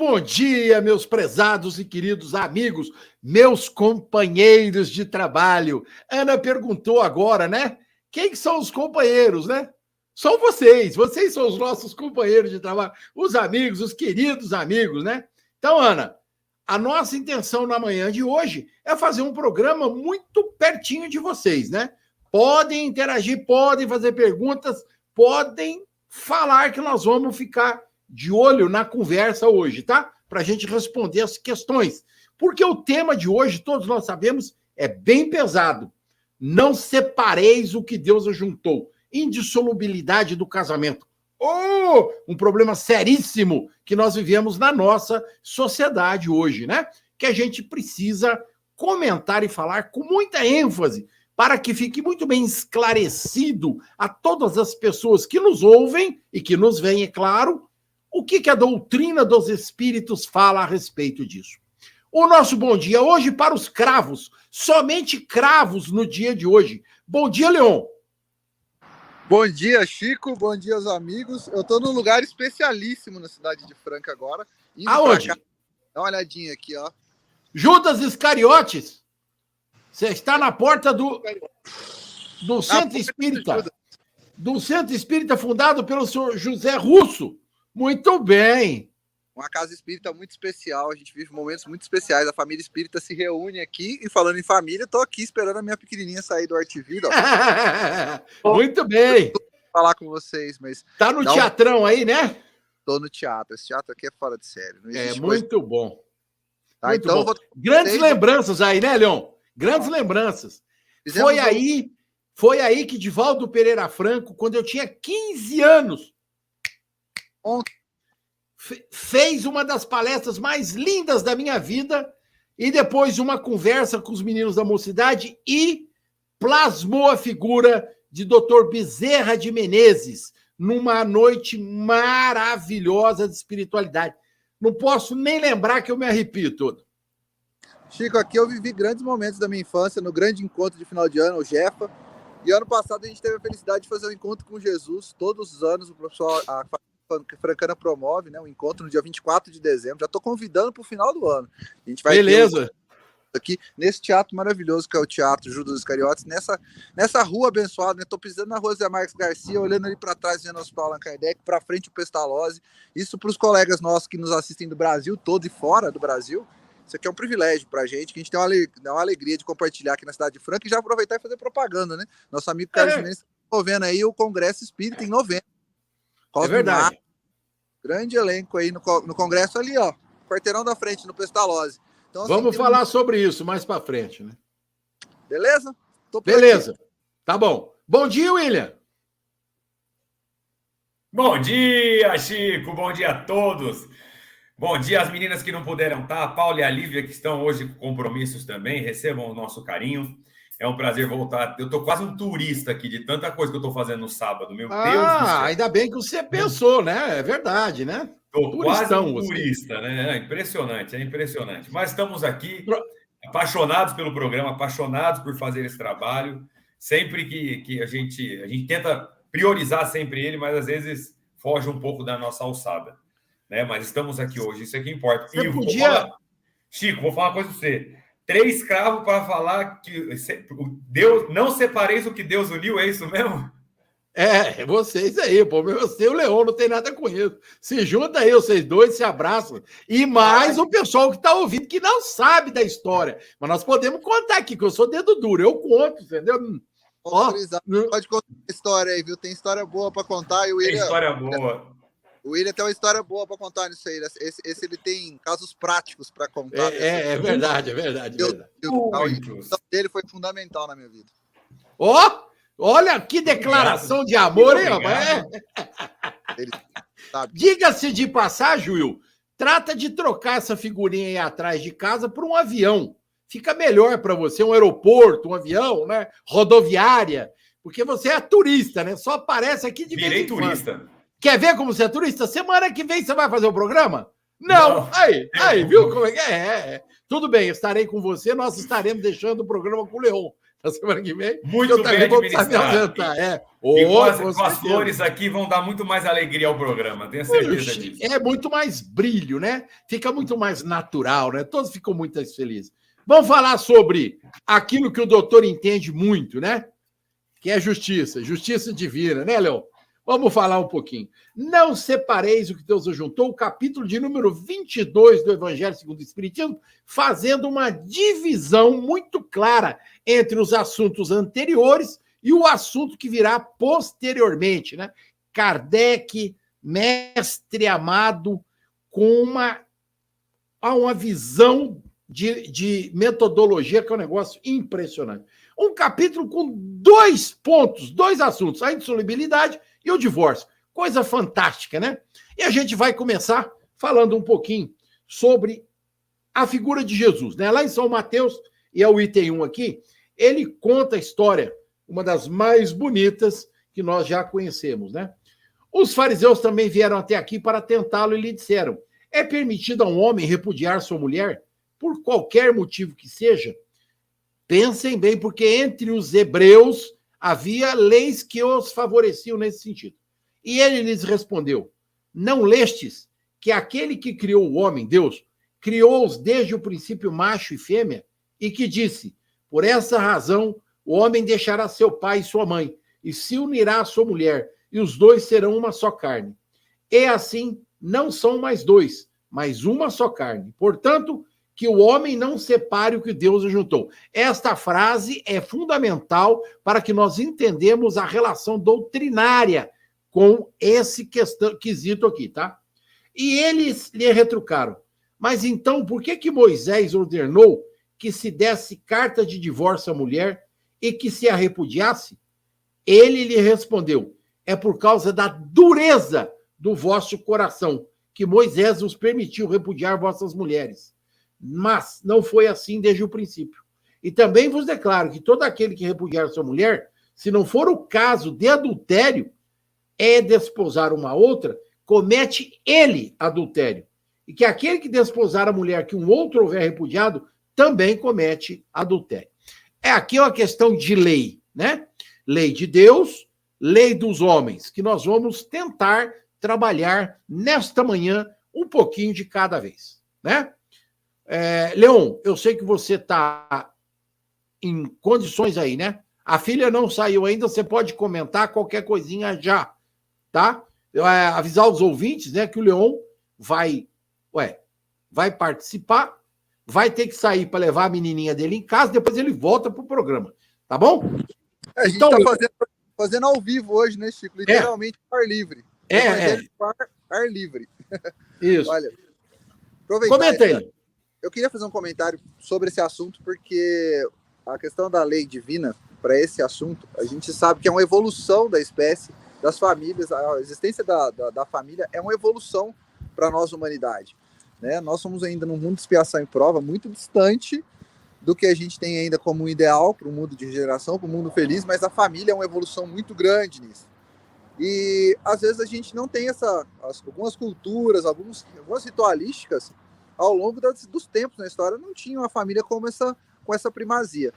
Bom dia, meus prezados e queridos amigos, meus companheiros de trabalho. Ana perguntou agora, né? Quem são os companheiros, né? São vocês, vocês são os nossos companheiros de trabalho, os amigos, os queridos amigos, né? Então, Ana, a nossa intenção na manhã de hoje é fazer um programa muito pertinho de vocês, né? Podem interagir, podem fazer perguntas, podem falar que nós vamos ficar de olho na conversa hoje, tá? Para a gente responder as questões. Porque o tema de hoje, todos nós sabemos, é bem pesado. Não separeis o que Deus ajuntou. Indissolubilidade do casamento. Oh, um problema seríssimo que nós vivemos na nossa sociedade hoje, né? Que a gente precisa comentar e falar com muita ênfase para que fique muito bem esclarecido a todas as pessoas que nos ouvem e que nos veem, é claro, o que, que a doutrina dos espíritos fala a respeito disso? O nosso bom dia hoje para os cravos, somente cravos no dia de hoje. Bom dia, Leon. Bom dia, Chico. Bom dia aos amigos. Eu estou num lugar especialíssimo na cidade de Franca agora. Aonde? Dá uma olhadinha aqui, ó. Judas Iscariotes. Você está na porta do, do Centro Espírita. Do Centro Espírita fundado pelo senhor José Russo. Muito bem. Uma casa espírita muito especial. A gente vive momentos muito especiais. A família espírita se reúne aqui. E falando em família, estou aqui esperando a minha pequenininha sair do Arte Vida. muito bem. falar com vocês, mas. Tá no teatrão um... aí, né? Tô no teatro. Esse teatro aqui é fora de série. é muito coisa... bom. Tá, muito então, bom. Vou... Grandes Sei... lembranças aí, né, Leon? Grandes ah. lembranças. Fizemos foi um... aí, foi aí que Divaldo Pereira Franco, quando eu tinha 15 anos, fez uma das palestras mais lindas da minha vida e depois uma conversa com os meninos da mocidade e plasmou a figura de Dr. Bezerra de Menezes numa noite maravilhosa de espiritualidade. Não posso nem lembrar que eu me arrepio todo. Chico, aqui eu vivi grandes momentos da minha infância no grande encontro de final de ano, o Jefa. E ano passado a gente teve a felicidade de fazer um encontro com Jesus. Todos os anos o professor, a Francana promove, né? O um encontro no dia 24 de dezembro. Já estou convidando para o final do ano. A gente vai Beleza. Um aqui nesse teatro maravilhoso que é o Teatro Judas Iscariotes, nessa, nessa rua abençoada, né? Tô pisando na rua Zé Marques Garcia, olhando ali para trás, vendo o Hospital Allan Kardec, para frente o Pestalozzi. Isso para os colegas nossos que nos assistem do Brasil todo e fora do Brasil. Isso aqui é um privilégio para a gente, que a gente tem uma, uma, alegria de compartilhar aqui na cidade de Franca e já aproveitar e fazer propaganda, né? Nosso amigo Carlos é. Está vendo aí o Congresso Espírita em novembro. Cosme é verdade. Mar, grande elenco aí no, no Congresso ali, ó. Quarteirão da frente, no Pestalozzi. Então, assim, Vamos falar um... sobre isso mais para frente, né? Beleza? Beleza. Aqui. Tá bom. Bom dia, William. Bom dia, Chico. Bom dia a todos. Bom dia às meninas que não puderam estar, a Paula e a Lívia, que estão hoje com compromissos também. Recebam o nosso carinho. É um prazer voltar. Eu tô quase um turista aqui de tanta coisa que eu tô fazendo no sábado, meu ah, Deus do céu. ainda bem que você pensou, né? É verdade, né? Tô quase um turista, né? É impressionante, é impressionante. Mas estamos aqui apaixonados pelo programa, apaixonados por fazer esse trabalho. Sempre que, que a gente a gente tenta priorizar sempre ele, mas às vezes foge um pouco da nossa alçada, né? Mas estamos aqui hoje, isso é que importa. Você e podia... Falar... Chico, vou falar uma coisa para você três cravos para falar que Deus não separeis o que Deus uniu, é isso mesmo? É, vocês aí, pô, você e o Leão não tem nada com isso. Se junta aí, vocês dois se abraçam. E mais o pessoal que está ouvindo, que não sabe da história. Mas nós podemos contar aqui, que eu sou dedo duro, eu conto, entendeu? Ó, pode contar a história aí, viu? Tem história boa para contar. E o William, tem história boa. O William tem uma história boa para contar nisso aí. Esse, esse, ele tem casos práticos para contar. É, é, é, verdade, é verdade. É verdade. Eu, eu, dele foi fundamental na minha vida. Ó, oh, olha que declaração de amor, hein, rapaz? Diga-se de passagem, Will, trata de trocar essa figurinha aí atrás de casa por um avião. fica melhor para você um aeroporto, um avião, né? Rodoviária, porque você é turista, né? Só aparece aqui de Virei turista. Quer ver como você é turista? Semana que vem você vai fazer o programa? Não. Não. Aí, aí, viu como é que é? é? é. Tudo bem, estarei com você. Nós estaremos deixando o programa com o Leon na semana que vem. Muito eu bem administrado. É. Oh, e com as, as flores aqui vão dar muito mais alegria ao programa, tenho certeza disso. É muito mais brilho, né? Fica muito mais natural, né? Todos ficam muito felizes. Vamos falar sobre aquilo que o doutor entende muito, né? Que é justiça, justiça divina, né, Leon? Vamos falar um pouquinho. Não separeis o que Deus ajuntou, o capítulo de número 22 do Evangelho segundo o Espiritismo, fazendo uma divisão muito clara entre os assuntos anteriores e o assunto que virá posteriormente, né? Kardec, mestre amado, com uma, uma visão de, de metodologia que é um negócio impressionante. Um capítulo com dois pontos, dois assuntos: a insolubilidade e o divórcio. Coisa fantástica, né? E a gente vai começar falando um pouquinho sobre a figura de Jesus, né? Lá em São Mateus, e é o item 1 aqui, ele conta a história, uma das mais bonitas que nós já conhecemos, né? Os fariseus também vieram até aqui para tentá-lo e lhe disseram: É permitido a um homem repudiar sua mulher, por qualquer motivo que seja? Pensem bem, porque entre os hebreus havia leis que os favoreciam nesse sentido. E ele lhes respondeu: Não lestes que aquele que criou o homem, Deus, criou-os desde o princípio macho e fêmea, e que disse: Por essa razão o homem deixará seu pai e sua mãe, e se unirá à sua mulher, e os dois serão uma só carne. E assim não são mais dois, mas uma só carne. Portanto, que o homem não separe o que Deus ajuntou. Esta frase é fundamental para que nós entendamos a relação doutrinária com esse questão, quesito aqui, tá? E eles lhe retrucaram: Mas então, por que que Moisés ordenou que se desse carta de divórcio à mulher e que se a repudiasse? Ele lhe respondeu: É por causa da dureza do vosso coração que Moisés vos permitiu repudiar vossas mulheres mas não foi assim desde o princípio. E também vos declaro que todo aquele que repudiar sua mulher, se não for o caso de adultério, é desposar uma outra, comete ele adultério. E que aquele que desposar a mulher que um outro houver repudiado, também comete adultério. É aqui uma questão de lei, né? Lei de Deus, lei dos homens, que nós vamos tentar trabalhar nesta manhã um pouquinho de cada vez, né? É, Leon, eu sei que você está em condições aí, né? A filha não saiu ainda, você pode comentar qualquer coisinha já, tá? Eu, é, avisar os ouvintes, né, que o Leon vai, ué, vai participar, vai ter que sair para levar a menininha dele em casa, depois ele volta para o programa, tá bom? É, a gente está então, fazendo, fazendo ao vivo hoje, né, Chico? É. Literalmente é. ar livre. É, é. Ar, ar livre. Isso. Olha, Comenta aí eu queria fazer um comentário sobre esse assunto, porque a questão da lei divina, para esse assunto, a gente sabe que é uma evolução da espécie, das famílias, a existência da, da, da família é uma evolução para a nossa humanidade. Né? Nós somos ainda num mundo de expiação e prova muito distante do que a gente tem ainda como ideal para o mundo de geração, para o mundo feliz, mas a família é uma evolução muito grande nisso. E às vezes a gente não tem essa, algumas culturas, alguns, algumas ritualísticas ao longo das, dos tempos na história não tinha uma família como essa, com essa primazia.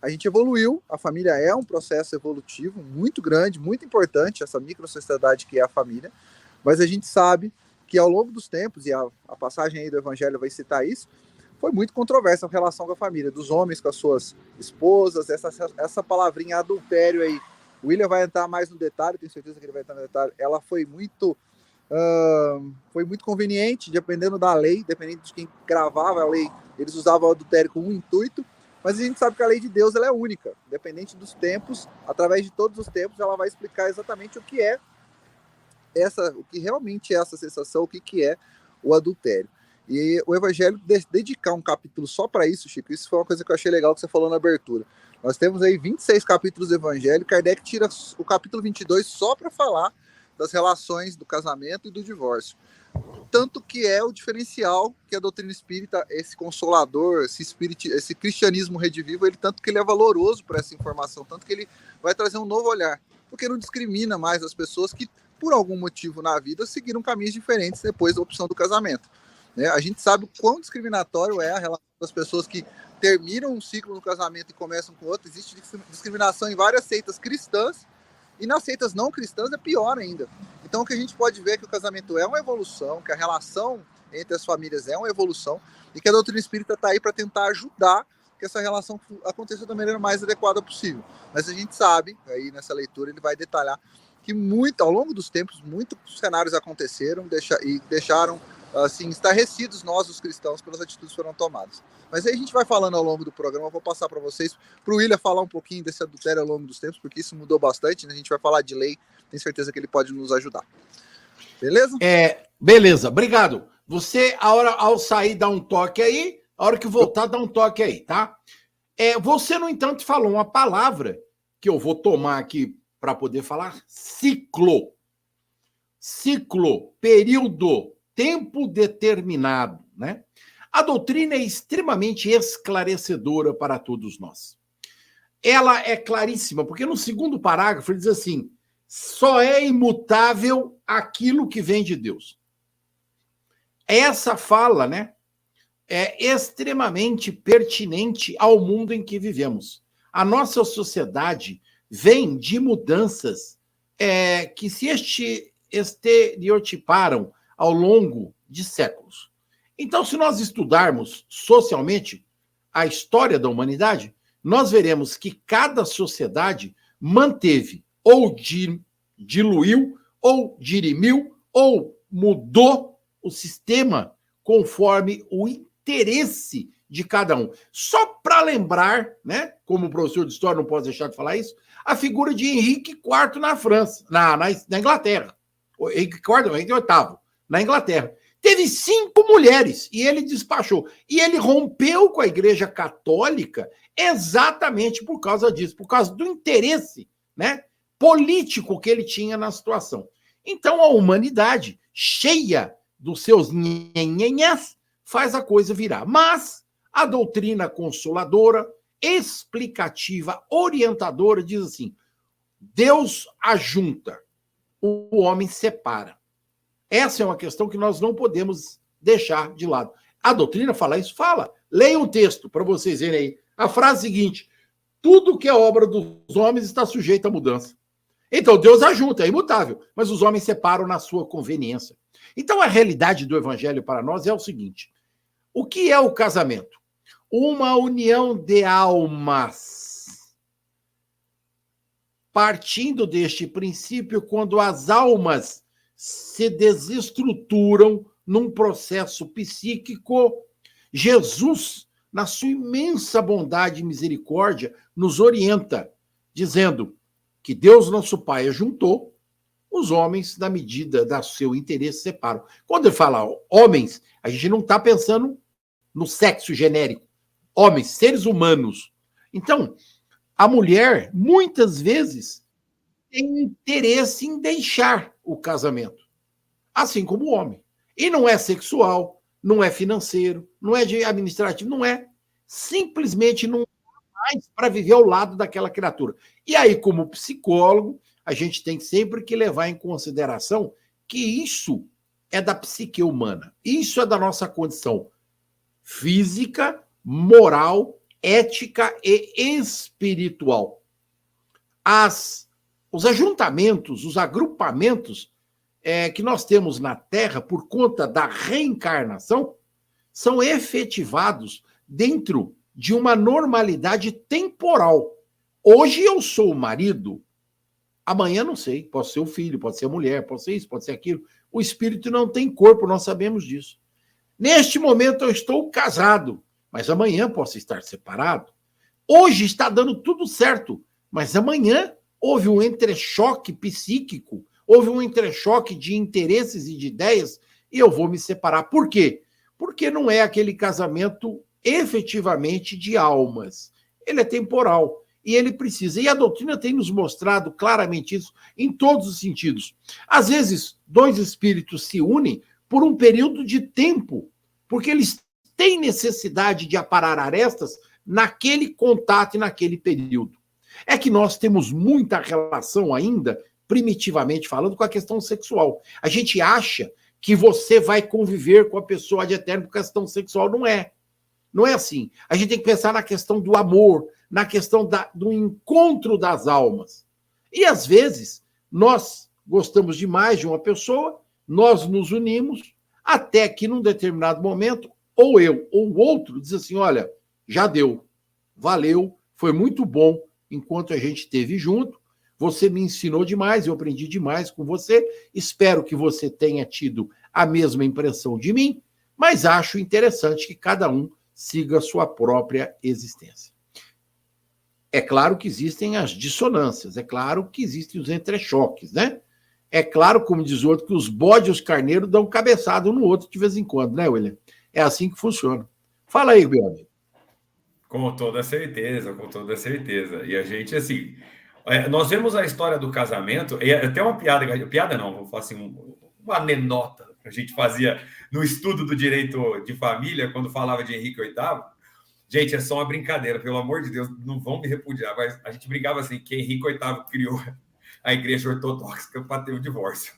A gente evoluiu, a família é um processo evolutivo muito grande, muito importante, essa microsociedade que é a família, mas a gente sabe que ao longo dos tempos, e a, a passagem aí do Evangelho vai citar isso, foi muito controversa a relação com a família, dos homens com as suas esposas, essa, essa palavrinha adultério aí. O William vai entrar mais no detalhe, tenho certeza que ele vai entrar no detalhe. Ela foi muito Uh, foi muito conveniente, dependendo da lei, dependendo de quem gravava a lei, eles usavam o adultério com um intuito, mas a gente sabe que a lei de Deus ela é única, independente dos tempos, através de todos os tempos, ela vai explicar exatamente o que é essa, o que realmente é essa sensação, o que, que é o adultério. E o Evangelho de, dedicar um capítulo só para isso, Chico, isso foi uma coisa que eu achei legal que você falou na abertura. Nós temos aí 26 capítulos do Evangelho, Kardec tira o capítulo 22 só para falar das relações do casamento e do divórcio. tanto que é o diferencial que a doutrina espírita, esse consolador, esse espírito, esse cristianismo redivivo, ele tanto que ele é valoroso para essa informação, tanto que ele vai trazer um novo olhar, porque não discrimina mais as pessoas que por algum motivo na vida seguiram caminhos diferentes depois da opção do casamento. Né? A gente sabe o quão discriminatório é a relação das pessoas que terminam um ciclo no casamento e começam com outro. Existe discriminação em várias seitas cristãs e nas seitas não cristãs é pior ainda. Então o que a gente pode ver é que o casamento é uma evolução, que a relação entre as famílias é uma evolução e que a doutrina espírita está aí para tentar ajudar que essa relação aconteça da maneira mais adequada possível. Mas a gente sabe, aí nessa leitura ele vai detalhar que muito ao longo dos tempos muitos cenários aconteceram deixa, e deixaram assim estarrecidos nós os cristãos pelas atitudes que foram tomadas. Mas aí a gente vai falando ao longo do programa, eu vou passar para vocês, para o William falar um pouquinho desse adultério ao longo dos tempos, porque isso mudou bastante, né? a gente vai falar de lei, tenho certeza que ele pode nos ajudar. Beleza? É, beleza, obrigado. Você, a hora, ao sair, dá um toque aí, a hora que voltar, dá um toque aí, tá? É, você, no entanto, falou uma palavra que eu vou tomar aqui para poder falar: ciclo. Ciclo, período, tempo determinado, né? A doutrina é extremamente esclarecedora para todos nós. Ela é claríssima, porque no segundo parágrafo ele diz assim: só é imutável aquilo que vem de Deus. Essa fala, né, é extremamente pertinente ao mundo em que vivemos. A nossa sociedade vem de mudanças é, que se este, estereotiparam ao longo de séculos. Então, se nós estudarmos socialmente a história da humanidade, nós veremos que cada sociedade manteve ou diluiu, ou dirimiu, ou mudou o sistema conforme o interesse de cada um. Só para lembrar, né, como professor de história não posso deixar de falar isso, a figura de Henrique IV na França, na, na, na Inglaterra. Henrique IV, Henrique VIII, na Inglaterra. Teve cinco mulheres e ele despachou. E ele rompeu com a Igreja Católica exatamente por causa disso, por causa do interesse né, político que ele tinha na situação. Então a humanidade, cheia dos seus nhenhenhas, faz a coisa virar. Mas a doutrina consoladora, explicativa, orientadora, diz assim: Deus ajunta, o homem separa. Essa é uma questão que nós não podemos deixar de lado. A doutrina fala isso? Fala. Leia um texto para vocês verem aí. A frase seguinte: tudo que é obra dos homens está sujeito à mudança. Então, Deus ajunta, é imutável, mas os homens separam na sua conveniência. Então, a realidade do evangelho para nós é o seguinte: o que é o casamento? Uma união de almas. Partindo deste princípio, quando as almas se desestruturam num processo psíquico. Jesus, na sua imensa bondade e misericórdia, nos orienta, dizendo que Deus, nosso Pai, juntou os homens na medida do seu interesse separam. Quando ele fala homens, a gente não está pensando no sexo genérico. Homens, seres humanos. Então, a mulher, muitas vezes, tem interesse em deixar o casamento, assim como o homem. E não é sexual, não é financeiro, não é administrativo, não é. Simplesmente não mais para viver ao lado daquela criatura. E aí, como psicólogo, a gente tem sempre que levar em consideração que isso é da psique humana, isso é da nossa condição física, moral, ética e espiritual. As os ajuntamentos, os agrupamentos é, que nós temos na Terra por conta da reencarnação são efetivados dentro de uma normalidade temporal. Hoje eu sou o marido, amanhã não sei, pode ser o filho, pode ser a mulher, pode ser isso, pode ser aquilo. O espírito não tem corpo, nós sabemos disso. Neste momento eu estou casado, mas amanhã posso estar separado. Hoje está dando tudo certo, mas amanhã houve um entrechoque psíquico, houve um entrechoque de interesses e de ideias, e eu vou me separar. Por quê? Porque não é aquele casamento efetivamente de almas. Ele é temporal e ele precisa. E a doutrina tem nos mostrado claramente isso em todos os sentidos. Às vezes, dois espíritos se unem por um período de tempo, porque eles têm necessidade de aparar arestas naquele contato e naquele período. É que nós temos muita relação ainda, primitivamente falando, com a questão sexual. A gente acha que você vai conviver com a pessoa de eterno por questão sexual. Não é. Não é assim. A gente tem que pensar na questão do amor, na questão da, do encontro das almas. E às vezes, nós gostamos demais de uma pessoa, nós nos unimos, até que num determinado momento, ou eu ou o outro diz assim: olha, já deu, valeu, foi muito bom enquanto a gente esteve junto. Você me ensinou demais, eu aprendi demais com você. Espero que você tenha tido a mesma impressão de mim, mas acho interessante que cada um siga a sua própria existência. É claro que existem as dissonâncias, é claro que existem os entrechoques, né? É claro, como diz o outro, que os bodes e os carneiros dão cabeçada um no outro de vez em quando, né, William? É assim que funciona. Fala aí, meu amigo. Com toda certeza, com toda certeza. E a gente, assim, é, nós vemos a história do casamento, e até uma piada, piada não, vou falar assim, uma anedota que a gente fazia no estudo do direito de família, quando falava de Henrique VIII. Gente, é só uma brincadeira, pelo amor de Deus, não vão me repudiar, mas a gente brigava assim, que Henrique VIII criou a igreja ortodoxa para ter o divórcio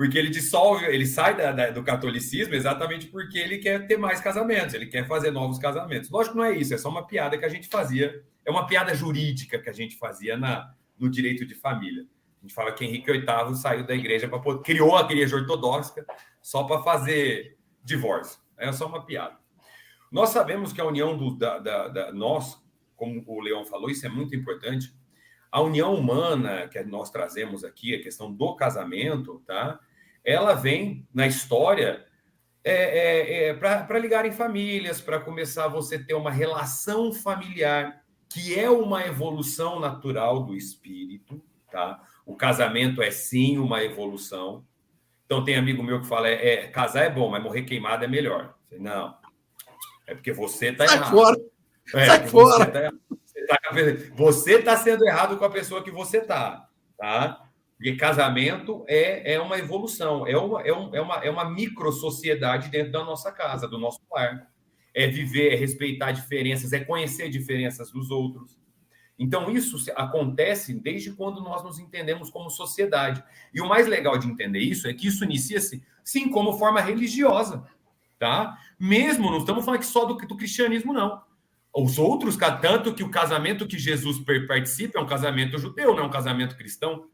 porque ele dissolve, ele sai da, da, do catolicismo exatamente porque ele quer ter mais casamentos, ele quer fazer novos casamentos. Lógico que não é isso, é só uma piada que a gente fazia, é uma piada jurídica que a gente fazia na, no direito de família. A gente fala que Henrique VIII saiu da igreja para criou a igreja ortodoxa só para fazer divórcio. É só uma piada. Nós sabemos que a união do, da, da, da nós, como o Leão falou, isso é muito importante. A união humana que nós trazemos aqui, a questão do casamento, tá? Ela vem na história é, é, é, para ligar em famílias, para começar você ter uma relação familiar, que é uma evolução natural do espírito, tá? O casamento é sim uma evolução. Então tem amigo meu que fala, é, é casar é bom, mas morrer queimado é melhor. Não, é porque você está errado. Fora. É, Sai fora. Você está tá sendo errado com a pessoa que você está, tá? Porque casamento é, é uma evolução, é uma, é, um, é uma, é uma micro-sociedade dentro da nossa casa, do nosso lar. É viver, é respeitar diferenças, é conhecer diferenças dos outros. Então, isso acontece desde quando nós nos entendemos como sociedade. E o mais legal de entender isso é que isso inicia-se, sim, como forma religiosa. Tá? Mesmo, não estamos falando aqui só do, do cristianismo, não. Os outros, tanto que o casamento que Jesus participa é um casamento judeu, não é um casamento cristão.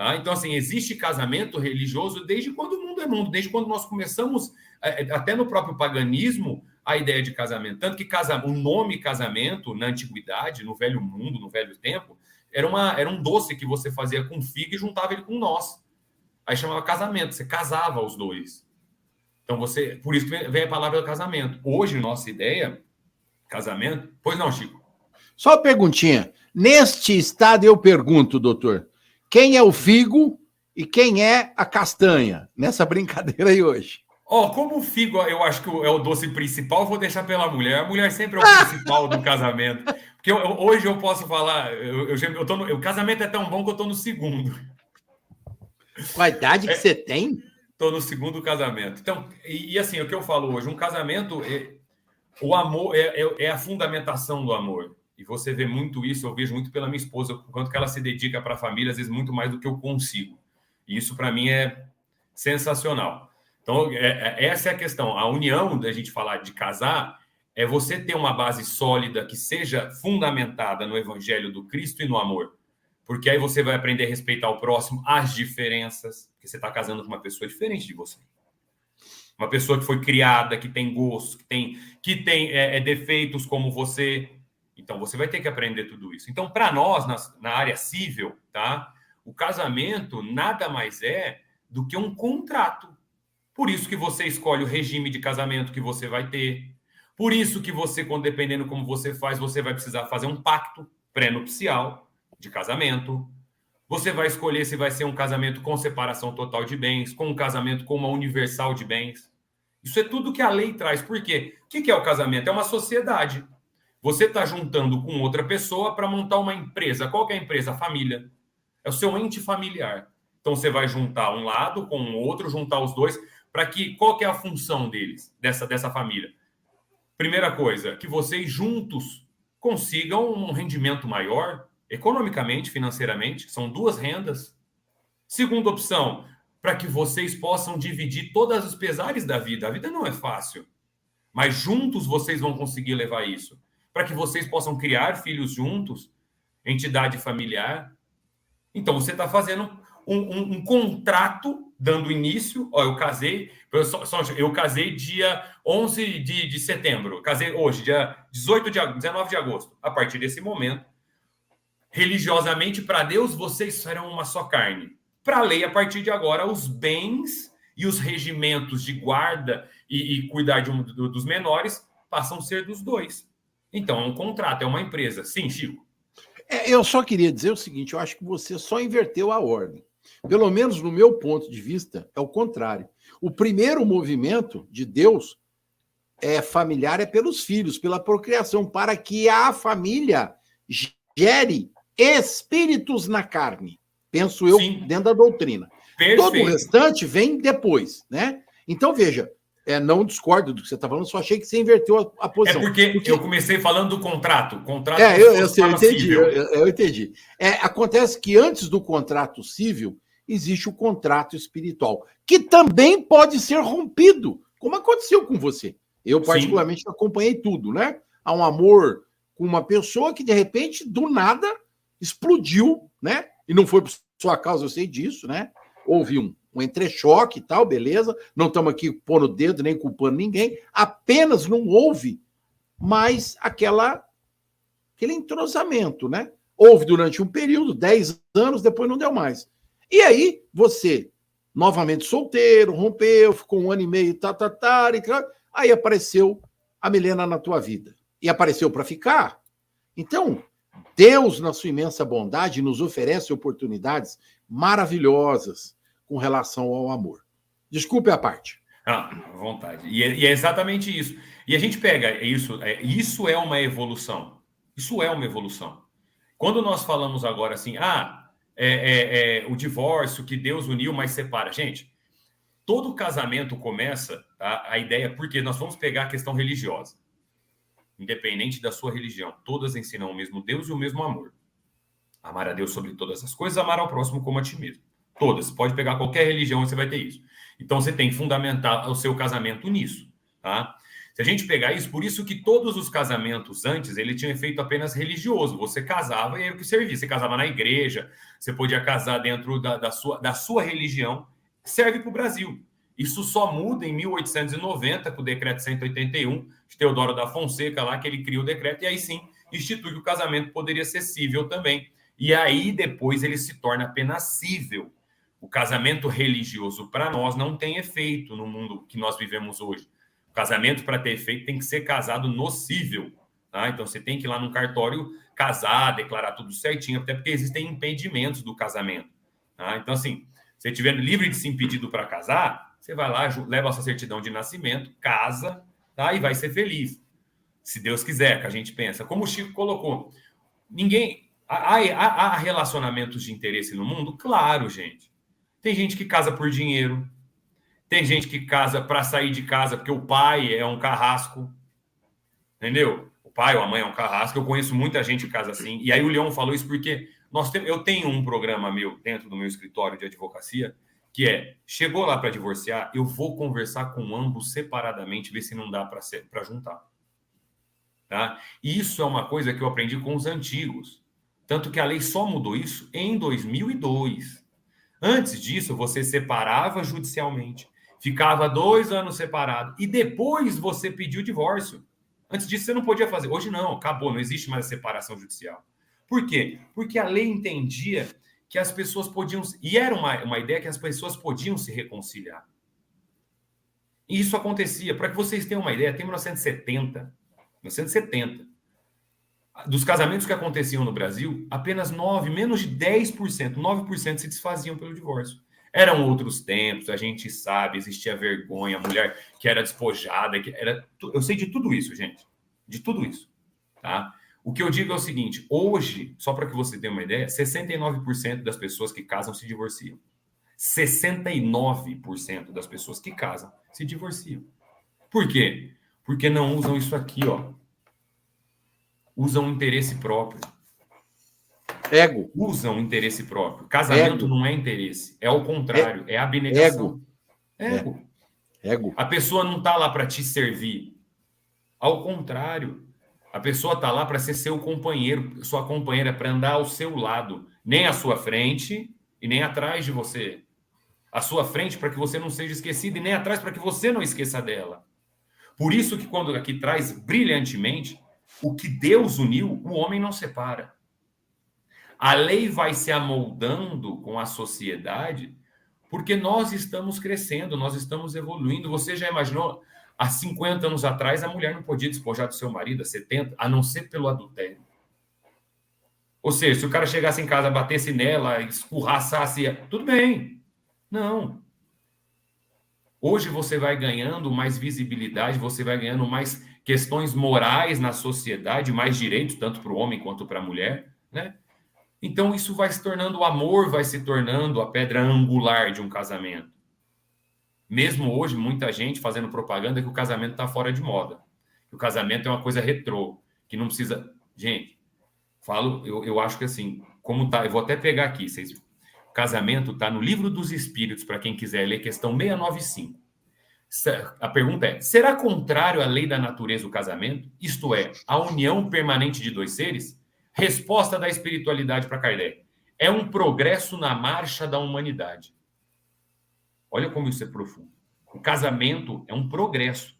Tá? Então, assim, existe casamento religioso desde quando o mundo é mundo, desde quando nós começamos, é, é, até no próprio paganismo, a ideia de casamento. Tanto que casa, o nome casamento, na antiguidade, no velho mundo, no velho tempo, era, uma, era um doce que você fazia com figo e juntava ele com nós. Aí chamava casamento, você casava os dois. Então você, por isso vem a palavra casamento. Hoje, nossa ideia, casamento. Pois não, Chico. Só uma perguntinha. Neste estado, eu pergunto, doutor, quem é o figo e quem é a castanha nessa brincadeira aí hoje. Ó, oh, como o figo eu acho que é o doce principal, vou deixar pela mulher. A mulher sempre é o principal do casamento. Porque eu, hoje eu posso falar, eu, eu, eu tô no, o casamento é tão bom que eu tô no segundo. Com a idade que é, você tem? Tô no segundo casamento. Então, e, e, assim, o que eu falo hoje, um casamento, é, o amor é, é, é a fundamentação do amor. E você vê muito isso, eu vejo muito pela minha esposa, o quanto que ela se dedica para a família, às vezes muito mais do que eu consigo. E isso para mim é sensacional. Então, é, é, essa é a questão. A união da gente falar de casar é você ter uma base sólida que seja fundamentada no evangelho do Cristo e no amor. Porque aí você vai aprender a respeitar o próximo, as diferenças, porque você está casando com uma pessoa diferente de você. Uma pessoa que foi criada, que tem gostos, que tem, que tem é, é defeitos como você, então você vai ter que aprender tudo isso. Então, para nós, na, na, área civil, tá? O casamento nada mais é do que um contrato. Por isso que você escolhe o regime de casamento que você vai ter. Por isso que você, dependendo como você faz, você vai precisar fazer um pacto pré-nupcial de casamento. Você vai escolher se vai ser um casamento com separação total de bens, com um casamento com uma universal de bens. Isso é tudo que a lei traz. Por quê? O que é o casamento? É uma sociedade. Você está juntando com outra pessoa para montar uma empresa. Qual é a empresa? A família. É o seu ente familiar. Então você vai juntar um lado com o outro, juntar os dois, para que qual que é a função deles, dessa, dessa família? Primeira coisa, que vocês juntos consigam um rendimento maior, economicamente, financeiramente, são duas rendas. Segunda opção, para que vocês possam dividir todos os pesares da vida. A vida não é fácil, mas juntos vocês vão conseguir levar isso. Para que vocês possam criar filhos juntos, entidade familiar. Então você está fazendo um, um, um, contrato dando início. Ó, eu casei, eu, só, só, eu casei dia 11 de, de setembro, casei hoje, dia 18 de 19 de agosto. A partir desse momento, religiosamente, para Deus, vocês serão uma só carne. Para a lei, a partir de agora, os bens e os regimentos de guarda e, e cuidar de um, do, dos menores passam a ser dos dois. Então, é um contrato, é uma empresa. Sim, Chico. É, eu só queria dizer o seguinte: eu acho que você só inverteu a ordem. Pelo menos no meu ponto de vista, é o contrário. O primeiro movimento de Deus é familiar é pelos filhos, pela procriação, para que a família gere espíritos na carne. Penso eu Sim. dentro da doutrina. Perfeito. Todo o restante vem depois, né? Então veja, é, não discordo do que você está falando, só achei que você inverteu a, a posição. É porque, porque, eu comecei falando do contrato. contrato é, eu, eu, sei, eu entendi. Eu, eu, entendi. É, acontece que antes do contrato civil existe o contrato espiritual, que também pode ser rompido, como aconteceu com você. Eu, particularmente, Sim. acompanhei tudo, né? Há um amor com uma pessoa que, de repente, do nada, explodiu, né? E não foi por sua causa, eu sei disso, né? Houve um um entrechoque e tal, beleza. Não estamos aqui pondo o dedo nem culpando ninguém. Apenas não houve mais aquela aquele entrosamento, né? Houve durante um período, 10 anos, depois não deu mais. E aí, você, novamente solteiro, rompeu, ficou um ano e meio, tá, tá, tá, e, aí apareceu a Milena na tua vida. E apareceu para ficar. Então, Deus, na sua imensa bondade, nos oferece oportunidades maravilhosas com relação ao amor. Desculpe a parte. Ah, vontade. E é, e é, exatamente isso. E a gente pega isso, é, isso é uma evolução. Isso é uma evolução. Quando nós falamos agora assim, ah, é, é, é o divórcio que Deus uniu, mas separa. Gente, todo casamento começa, tá? a ideia, porque nós vamos pegar a questão religiosa. Independente da sua religião, todas ensinam o mesmo Deus e o mesmo amor. Amar a Deus sobre todas as coisas, amar ao próximo como a ti mesmo. Todas. Pode pegar qualquer religião, você vai ter isso. Então você tem que fundamentar o seu casamento nisso, tá? Se a gente pegar isso, por isso que todos os casamentos antes, ele tinha efeito apenas religioso. Você casava e era o que servia. Você casava na igreja, você podia casar dentro da, da sua, da sua religião. Serve para o Brasil. Isso só muda em 1890, com o decreto 181 de Teodoro da Fonseca, lá que ele cria o decreto, e aí sim institui que o casamento poderia ser cível também. E aí depois ele se torna apenas cível o casamento religioso para nós não tem efeito no mundo que nós vivemos hoje. O casamento, para ter efeito, tem que ser casado no cível. Tá? Então, você tem que ir lá no cartório casar, declarar tudo certinho, até porque existem impedimentos do casamento. Tá? Então, assim, se estiver livre de se impedido para casar, você vai lá, leva a sua certidão de nascimento, casa tá? e vai ser feliz. Se Deus quiser, que a gente pensa. Como o Chico colocou, ninguém. Há, há, há relacionamentos de interesse no mundo? Claro, gente. Tem gente que casa por dinheiro. Tem gente que casa para sair de casa porque o pai é um carrasco. Entendeu? O pai ou a mãe é um carrasco. Eu conheço muita gente que casa assim. E aí o Leão falou isso porque nós eu tenho um programa meu dentro do meu escritório de advocacia que é: chegou lá para divorciar, eu vou conversar com ambos separadamente, ver se não dá para juntar. Tá? E isso é uma coisa que eu aprendi com os antigos. Tanto que a lei só mudou isso em 2002. Antes disso, você separava judicialmente, ficava dois anos separado e depois você pediu divórcio. Antes disso, você não podia fazer. Hoje não, acabou, não existe mais a separação judicial. Por quê? Porque a lei entendia que as pessoas podiam. E era uma, uma ideia que as pessoas podiam se reconciliar. E isso acontecia. Para que vocês tenham uma ideia, tem 1970. 1970 dos casamentos que aconteciam no Brasil, apenas 9, menos de 10%, 9% se desfaziam pelo divórcio. Eram outros tempos, a gente sabe, existia vergonha, a mulher que era despojada, que era. Eu sei de tudo isso, gente. De tudo isso. Tá? O que eu digo é o seguinte: hoje, só para que você tenha uma ideia, 69% das pessoas que casam se divorciam. 69% das pessoas que casam se divorciam. Por quê? Porque não usam isso aqui, ó. Usam interesse próprio. Ego. Usam interesse próprio. Casamento Ego. não é interesse, é o contrário, é, é abnegação. Ego. Ego. Ego. A pessoa não está lá para te servir. Ao contrário, a pessoa está lá para ser seu companheiro, sua companheira, para andar ao seu lado, nem à sua frente e nem atrás de você. À sua frente para que você não seja esquecido e nem atrás para que você não esqueça dela. Por isso que quando aqui traz brilhantemente o que Deus uniu, o homem não separa. A lei vai se amoldando com a sociedade porque nós estamos crescendo, nós estamos evoluindo. Você já imaginou há 50 anos atrás a mulher não podia despojar do seu marido, a 70, a não ser pelo adultério. Ou seja, se o cara chegasse em casa, batesse nela, escorraçasse, tudo bem. Não. Hoje você vai ganhando mais visibilidade, você vai ganhando mais questões morais na sociedade, mais direitos, tanto para o homem quanto para a mulher, né? Então isso vai se tornando, o amor vai se tornando a pedra angular de um casamento. Mesmo hoje, muita gente fazendo propaganda que o casamento está fora de moda. Que o casamento é uma coisa retrô, que não precisa. Gente, falo, eu, eu acho que assim, como tá, eu vou até pegar aqui, vocês casamento está no Livro dos Espíritos, para quem quiser ler, questão 695. A pergunta é: será contrário à lei da natureza o casamento? Isto é, a união permanente de dois seres? Resposta da espiritualidade para Kardec: é um progresso na marcha da humanidade. Olha como isso é profundo. O casamento é um progresso.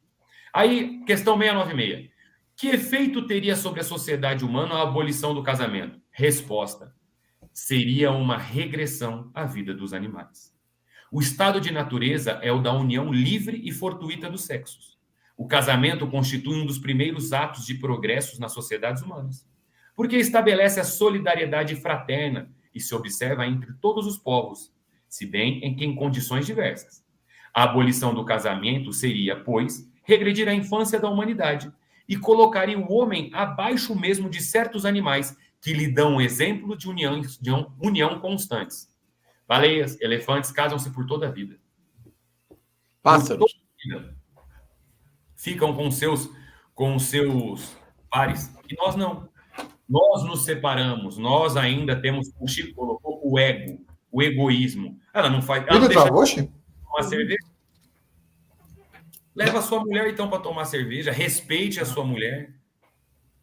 Aí, questão 696. Que efeito teria sobre a sociedade humana a abolição do casamento? Resposta: seria uma regressão à vida dos animais. O estado de natureza é o da união livre e fortuita dos sexos. O casamento constitui um dos primeiros atos de progressos nas sociedades humanas, porque estabelece a solidariedade fraterna e se observa entre todos os povos, se bem em que em condições diversas. A abolição do casamento seria, pois, regredir à infância da humanidade e colocaria o homem abaixo mesmo de certos animais que lhe dão exemplo de união, de união constantes. Baleias, elefantes casam-se por toda a vida. Pássaros. Vida. Ficam com seus com seus pares. E nós não. Nós nos separamos. Nós ainda temos, o Chico colocou, o ego, o egoísmo. Ela não faz. Ela Ele deixa? Tomar cerveja. Leva a sua mulher, então, para tomar cerveja. Respeite a sua mulher.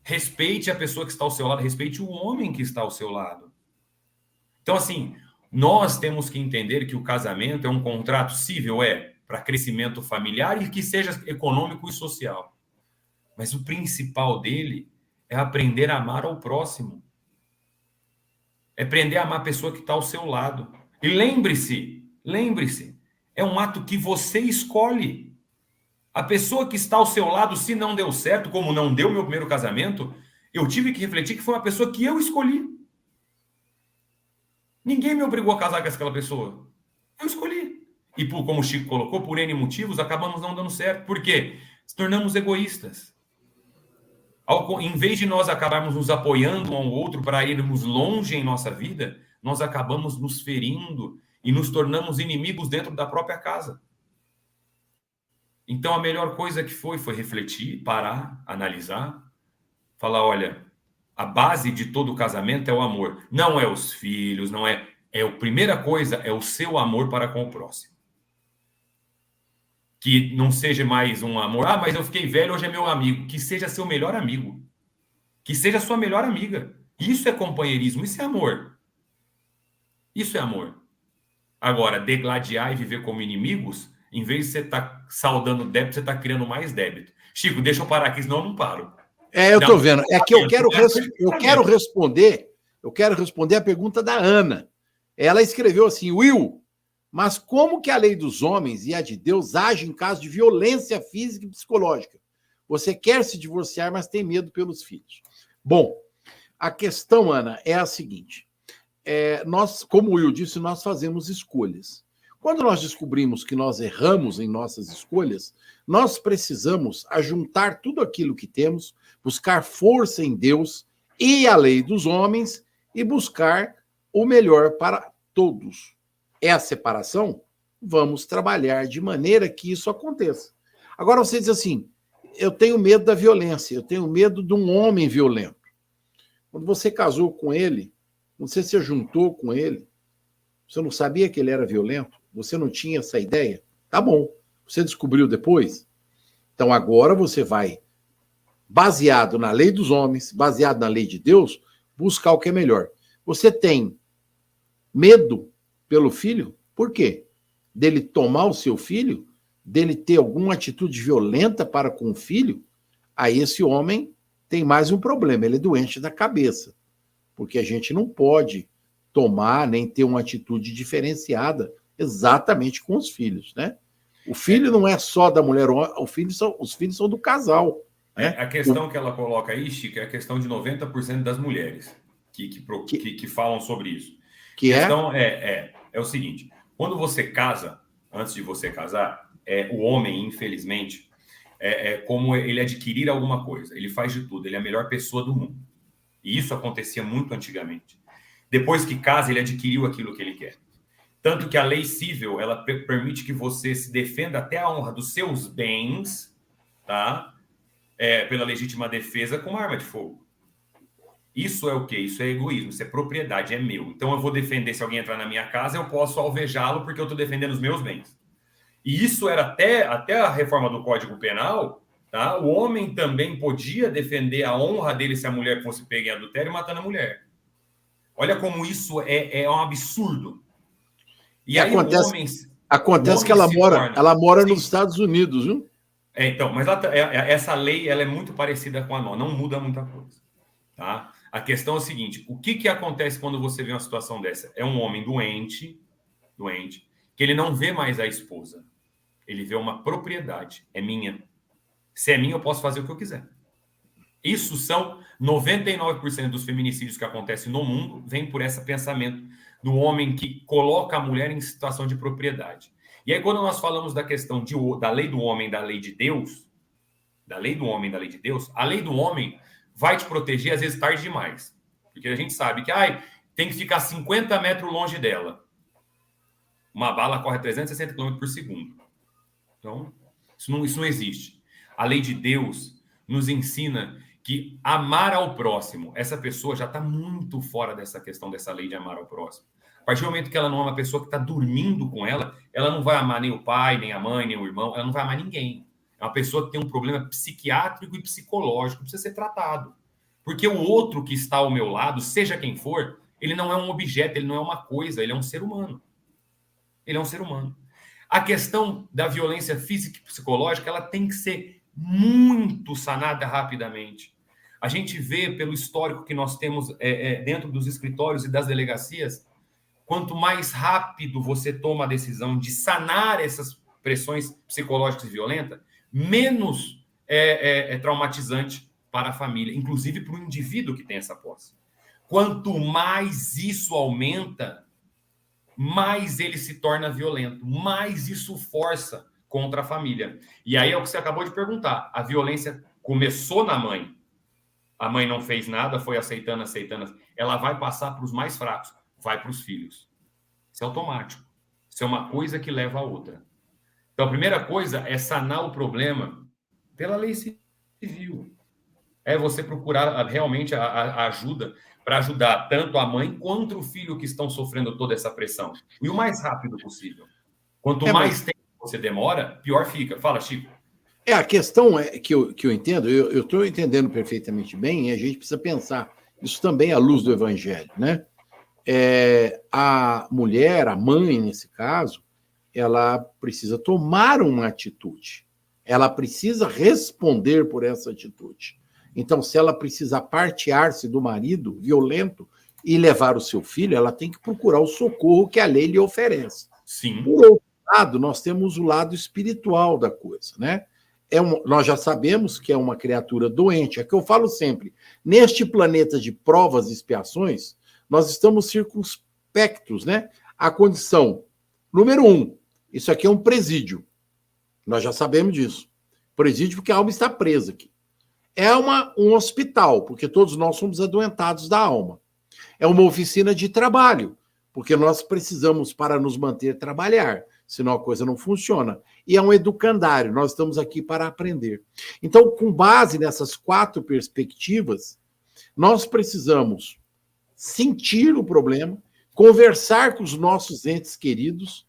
Respeite a pessoa que está ao seu lado, respeite o homem que está ao seu lado. Então, assim, nós temos que entender que o casamento é um contrato civil, é, para crescimento familiar e que seja econômico e social. Mas o principal dele é aprender a amar ao próximo. É aprender a amar a pessoa que está ao seu lado. E lembre-se, lembre-se, é um ato que você escolhe. A pessoa que está ao seu lado, se não deu certo, como não deu meu primeiro casamento, eu tive que refletir que foi uma pessoa que eu escolhi. Ninguém me obrigou a casar com aquela pessoa. Eu escolhi. E por, como o Chico colocou, por N motivos, acabamos não dando certo. Por quê? Se tornamos egoístas. Ao, em vez de nós acabarmos nos apoiando um ao outro para irmos longe em nossa vida, nós acabamos nos ferindo e nos tornamos inimigos dentro da própria casa. Então a melhor coisa que foi foi refletir, parar, analisar, falar, olha, a base de todo casamento é o amor. Não é os filhos, não é, é a primeira coisa é o seu amor para com o próximo. Que não seja mais um amor, ah, mas eu fiquei velho, hoje é meu amigo, que seja seu melhor amigo. Que seja sua melhor amiga. Isso é companheirismo, isso é amor. Isso é amor. Agora, degladiar e viver como inimigos, em vez de você estar tá saudando débito, você está criando mais débito. Chico, deixa eu parar aqui, senão eu não paro. É, eu estou vendo. É que eu quero, eu quero responder, eu quero responder a pergunta da Ana. Ela escreveu assim: Will, mas como que a lei dos homens e a de Deus age em caso de violência física e psicológica? Você quer se divorciar, mas tem medo pelos filhos. Bom, a questão, Ana, é a seguinte: é, nós, como o Will disse, nós fazemos escolhas. Quando nós descobrimos que nós erramos em nossas escolhas, nós precisamos ajuntar tudo aquilo que temos, buscar força em Deus e a lei dos homens e buscar o melhor para todos. é a separação, vamos trabalhar de maneira que isso aconteça. Agora você diz assim: eu tenho medo da violência, eu tenho medo de um homem violento. Quando você casou com ele, você se juntou com ele, você não sabia que ele era violento, você não tinha essa ideia? Tá bom. Você descobriu depois? Então agora você vai, baseado na lei dos homens, baseado na lei de Deus, buscar o que é melhor. Você tem medo pelo filho? Por quê? Dele tomar o seu filho? Dele ter alguma atitude violenta para com o filho? Aí esse homem tem mais um problema, ele é doente da cabeça. Porque a gente não pode tomar nem ter uma atitude diferenciada exatamente com os filhos, né? O filho não é só da mulher, o filho são, os filhos são do casal. Né? A questão que ela coloca aí, Chico, é a questão de 90% das mulheres que, que, que, que, falam sobre isso. Que a é? questão é? É, é, é o seguinte: quando você casa, antes de você casar, é, o homem, infelizmente, é, é como ele adquirir alguma coisa. Ele faz de tudo, ele é a melhor pessoa do mundo. E isso acontecia muito antigamente. Depois que casa, ele adquiriu aquilo que ele quer. Tanto que a lei civil, ela permite que você se defenda até a honra dos seus bens, tá? É, pela legítima defesa com arma de fogo. Isso é o quê? Isso é egoísmo, isso é propriedade, é meu. Então eu vou defender, se alguém entrar na minha casa, eu posso alvejá-lo porque eu estou defendendo os meus bens. E isso era até, até a reforma do Código Penal, tá? O homem também podia defender a honra dele se a mulher fosse pega em adultério matando a mulher. Olha como isso é, é um absurdo. E, aí acontece, homem, acontece que ela mora, torna, ela mora sim. nos Estados Unidos, viu? É, então, mas ela, tá, é, é, essa lei ela é muito parecida com a nossa, não muda muita coisa, tá? A questão é o seguinte: o que, que acontece quando você vê uma situação dessa? É um homem doente, doente, que ele não vê mais a esposa, ele vê uma propriedade, é minha. Se é minha, eu posso fazer o que eu quiser. Isso são 99% dos feminicídios que acontecem no mundo, vem por esse pensamento do homem que coloca a mulher em situação de propriedade. E aí, quando nós falamos da questão de, da lei do homem, da lei de Deus, da lei do homem, da lei de Deus, a lei do homem vai te proteger, às vezes, tarde demais. Porque a gente sabe que ai, tem que ficar 50 metros longe dela. Uma bala corre 360 km por segundo. Então, isso não, isso não existe. A lei de Deus nos ensina que amar ao próximo, essa pessoa já está muito fora dessa questão dessa lei de amar ao próximo. Partir do momento que ela não é uma pessoa que está dormindo com ela, ela não vai amar nem o pai, nem a mãe, nem o irmão, ela não vai amar ninguém. É uma pessoa que tem um problema psiquiátrico e psicológico, precisa ser tratado. Porque o outro que está ao meu lado, seja quem for, ele não é um objeto, ele não é uma coisa, ele é um ser humano. Ele é um ser humano. A questão da violência física e psicológica, ela tem que ser muito sanada rapidamente. A gente vê pelo histórico que nós temos é, é, dentro dos escritórios e das delegacias, quanto mais rápido você toma a decisão de sanar essas pressões psicológicas violentas, menos é, é, é traumatizante para a família, inclusive para o indivíduo que tem essa posse. Quanto mais isso aumenta, mais ele se torna violento, mais isso força contra a família. E aí é o que você acabou de perguntar: a violência começou na mãe, a mãe não fez nada, foi aceitando, aceitando. Ela vai passar para os mais fracos, vai para os filhos. Isso é automático. Isso é uma coisa que leva a outra. Então, a primeira coisa é sanar o problema pela lei civil. É você procurar realmente a, a ajuda para ajudar tanto a mãe quanto o filho que estão sofrendo toda essa pressão. E o mais rápido possível. Quanto é, mais mas... tempo você demora, pior fica. Fala, Chico. É, a questão é que eu, que eu entendo, eu estou entendendo perfeitamente bem, e a gente precisa pensar isso também à luz do Evangelho, né? É, a mulher, a mãe, nesse caso, ela precisa tomar uma atitude, ela precisa responder por essa atitude. Então, se ela precisa partear-se do marido violento e levar o seu filho, ela tem que procurar o socorro que a lei lhe oferece. Sim. Por outro lado, nós temos o lado espiritual da coisa, né? é um, nós já sabemos que é uma criatura doente. É que eu falo sempre: neste planeta de provas e expiações, nós estamos circunspectos, né? A condição, número um, isso aqui é um presídio. Nós já sabemos disso. Presídio porque a alma está presa aqui. É uma, um hospital, porque todos nós somos adoentados da alma. É uma oficina de trabalho, porque nós precisamos, para nos manter, trabalhar, senão a coisa não funciona. E é um educandário, nós estamos aqui para aprender. Então, com base nessas quatro perspectivas, nós precisamos sentir o problema, conversar com os nossos entes queridos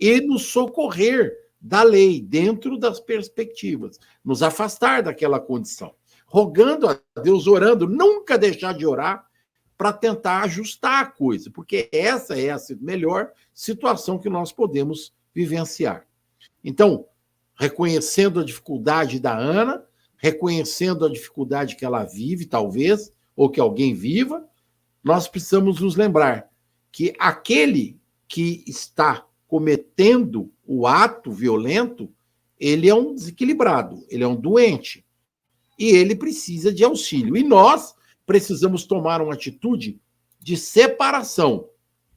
e nos socorrer da lei dentro das perspectivas, nos afastar daquela condição, rogando a Deus, orando, nunca deixar de orar para tentar ajustar a coisa, porque essa é a melhor situação que nós podemos vivenciar. Então, reconhecendo a dificuldade da Ana, reconhecendo a dificuldade que ela vive, talvez, ou que alguém viva, nós precisamos nos lembrar que aquele que está cometendo o ato violento, ele é um desequilibrado, ele é um doente. E ele precisa de auxílio. E nós precisamos tomar uma atitude de separação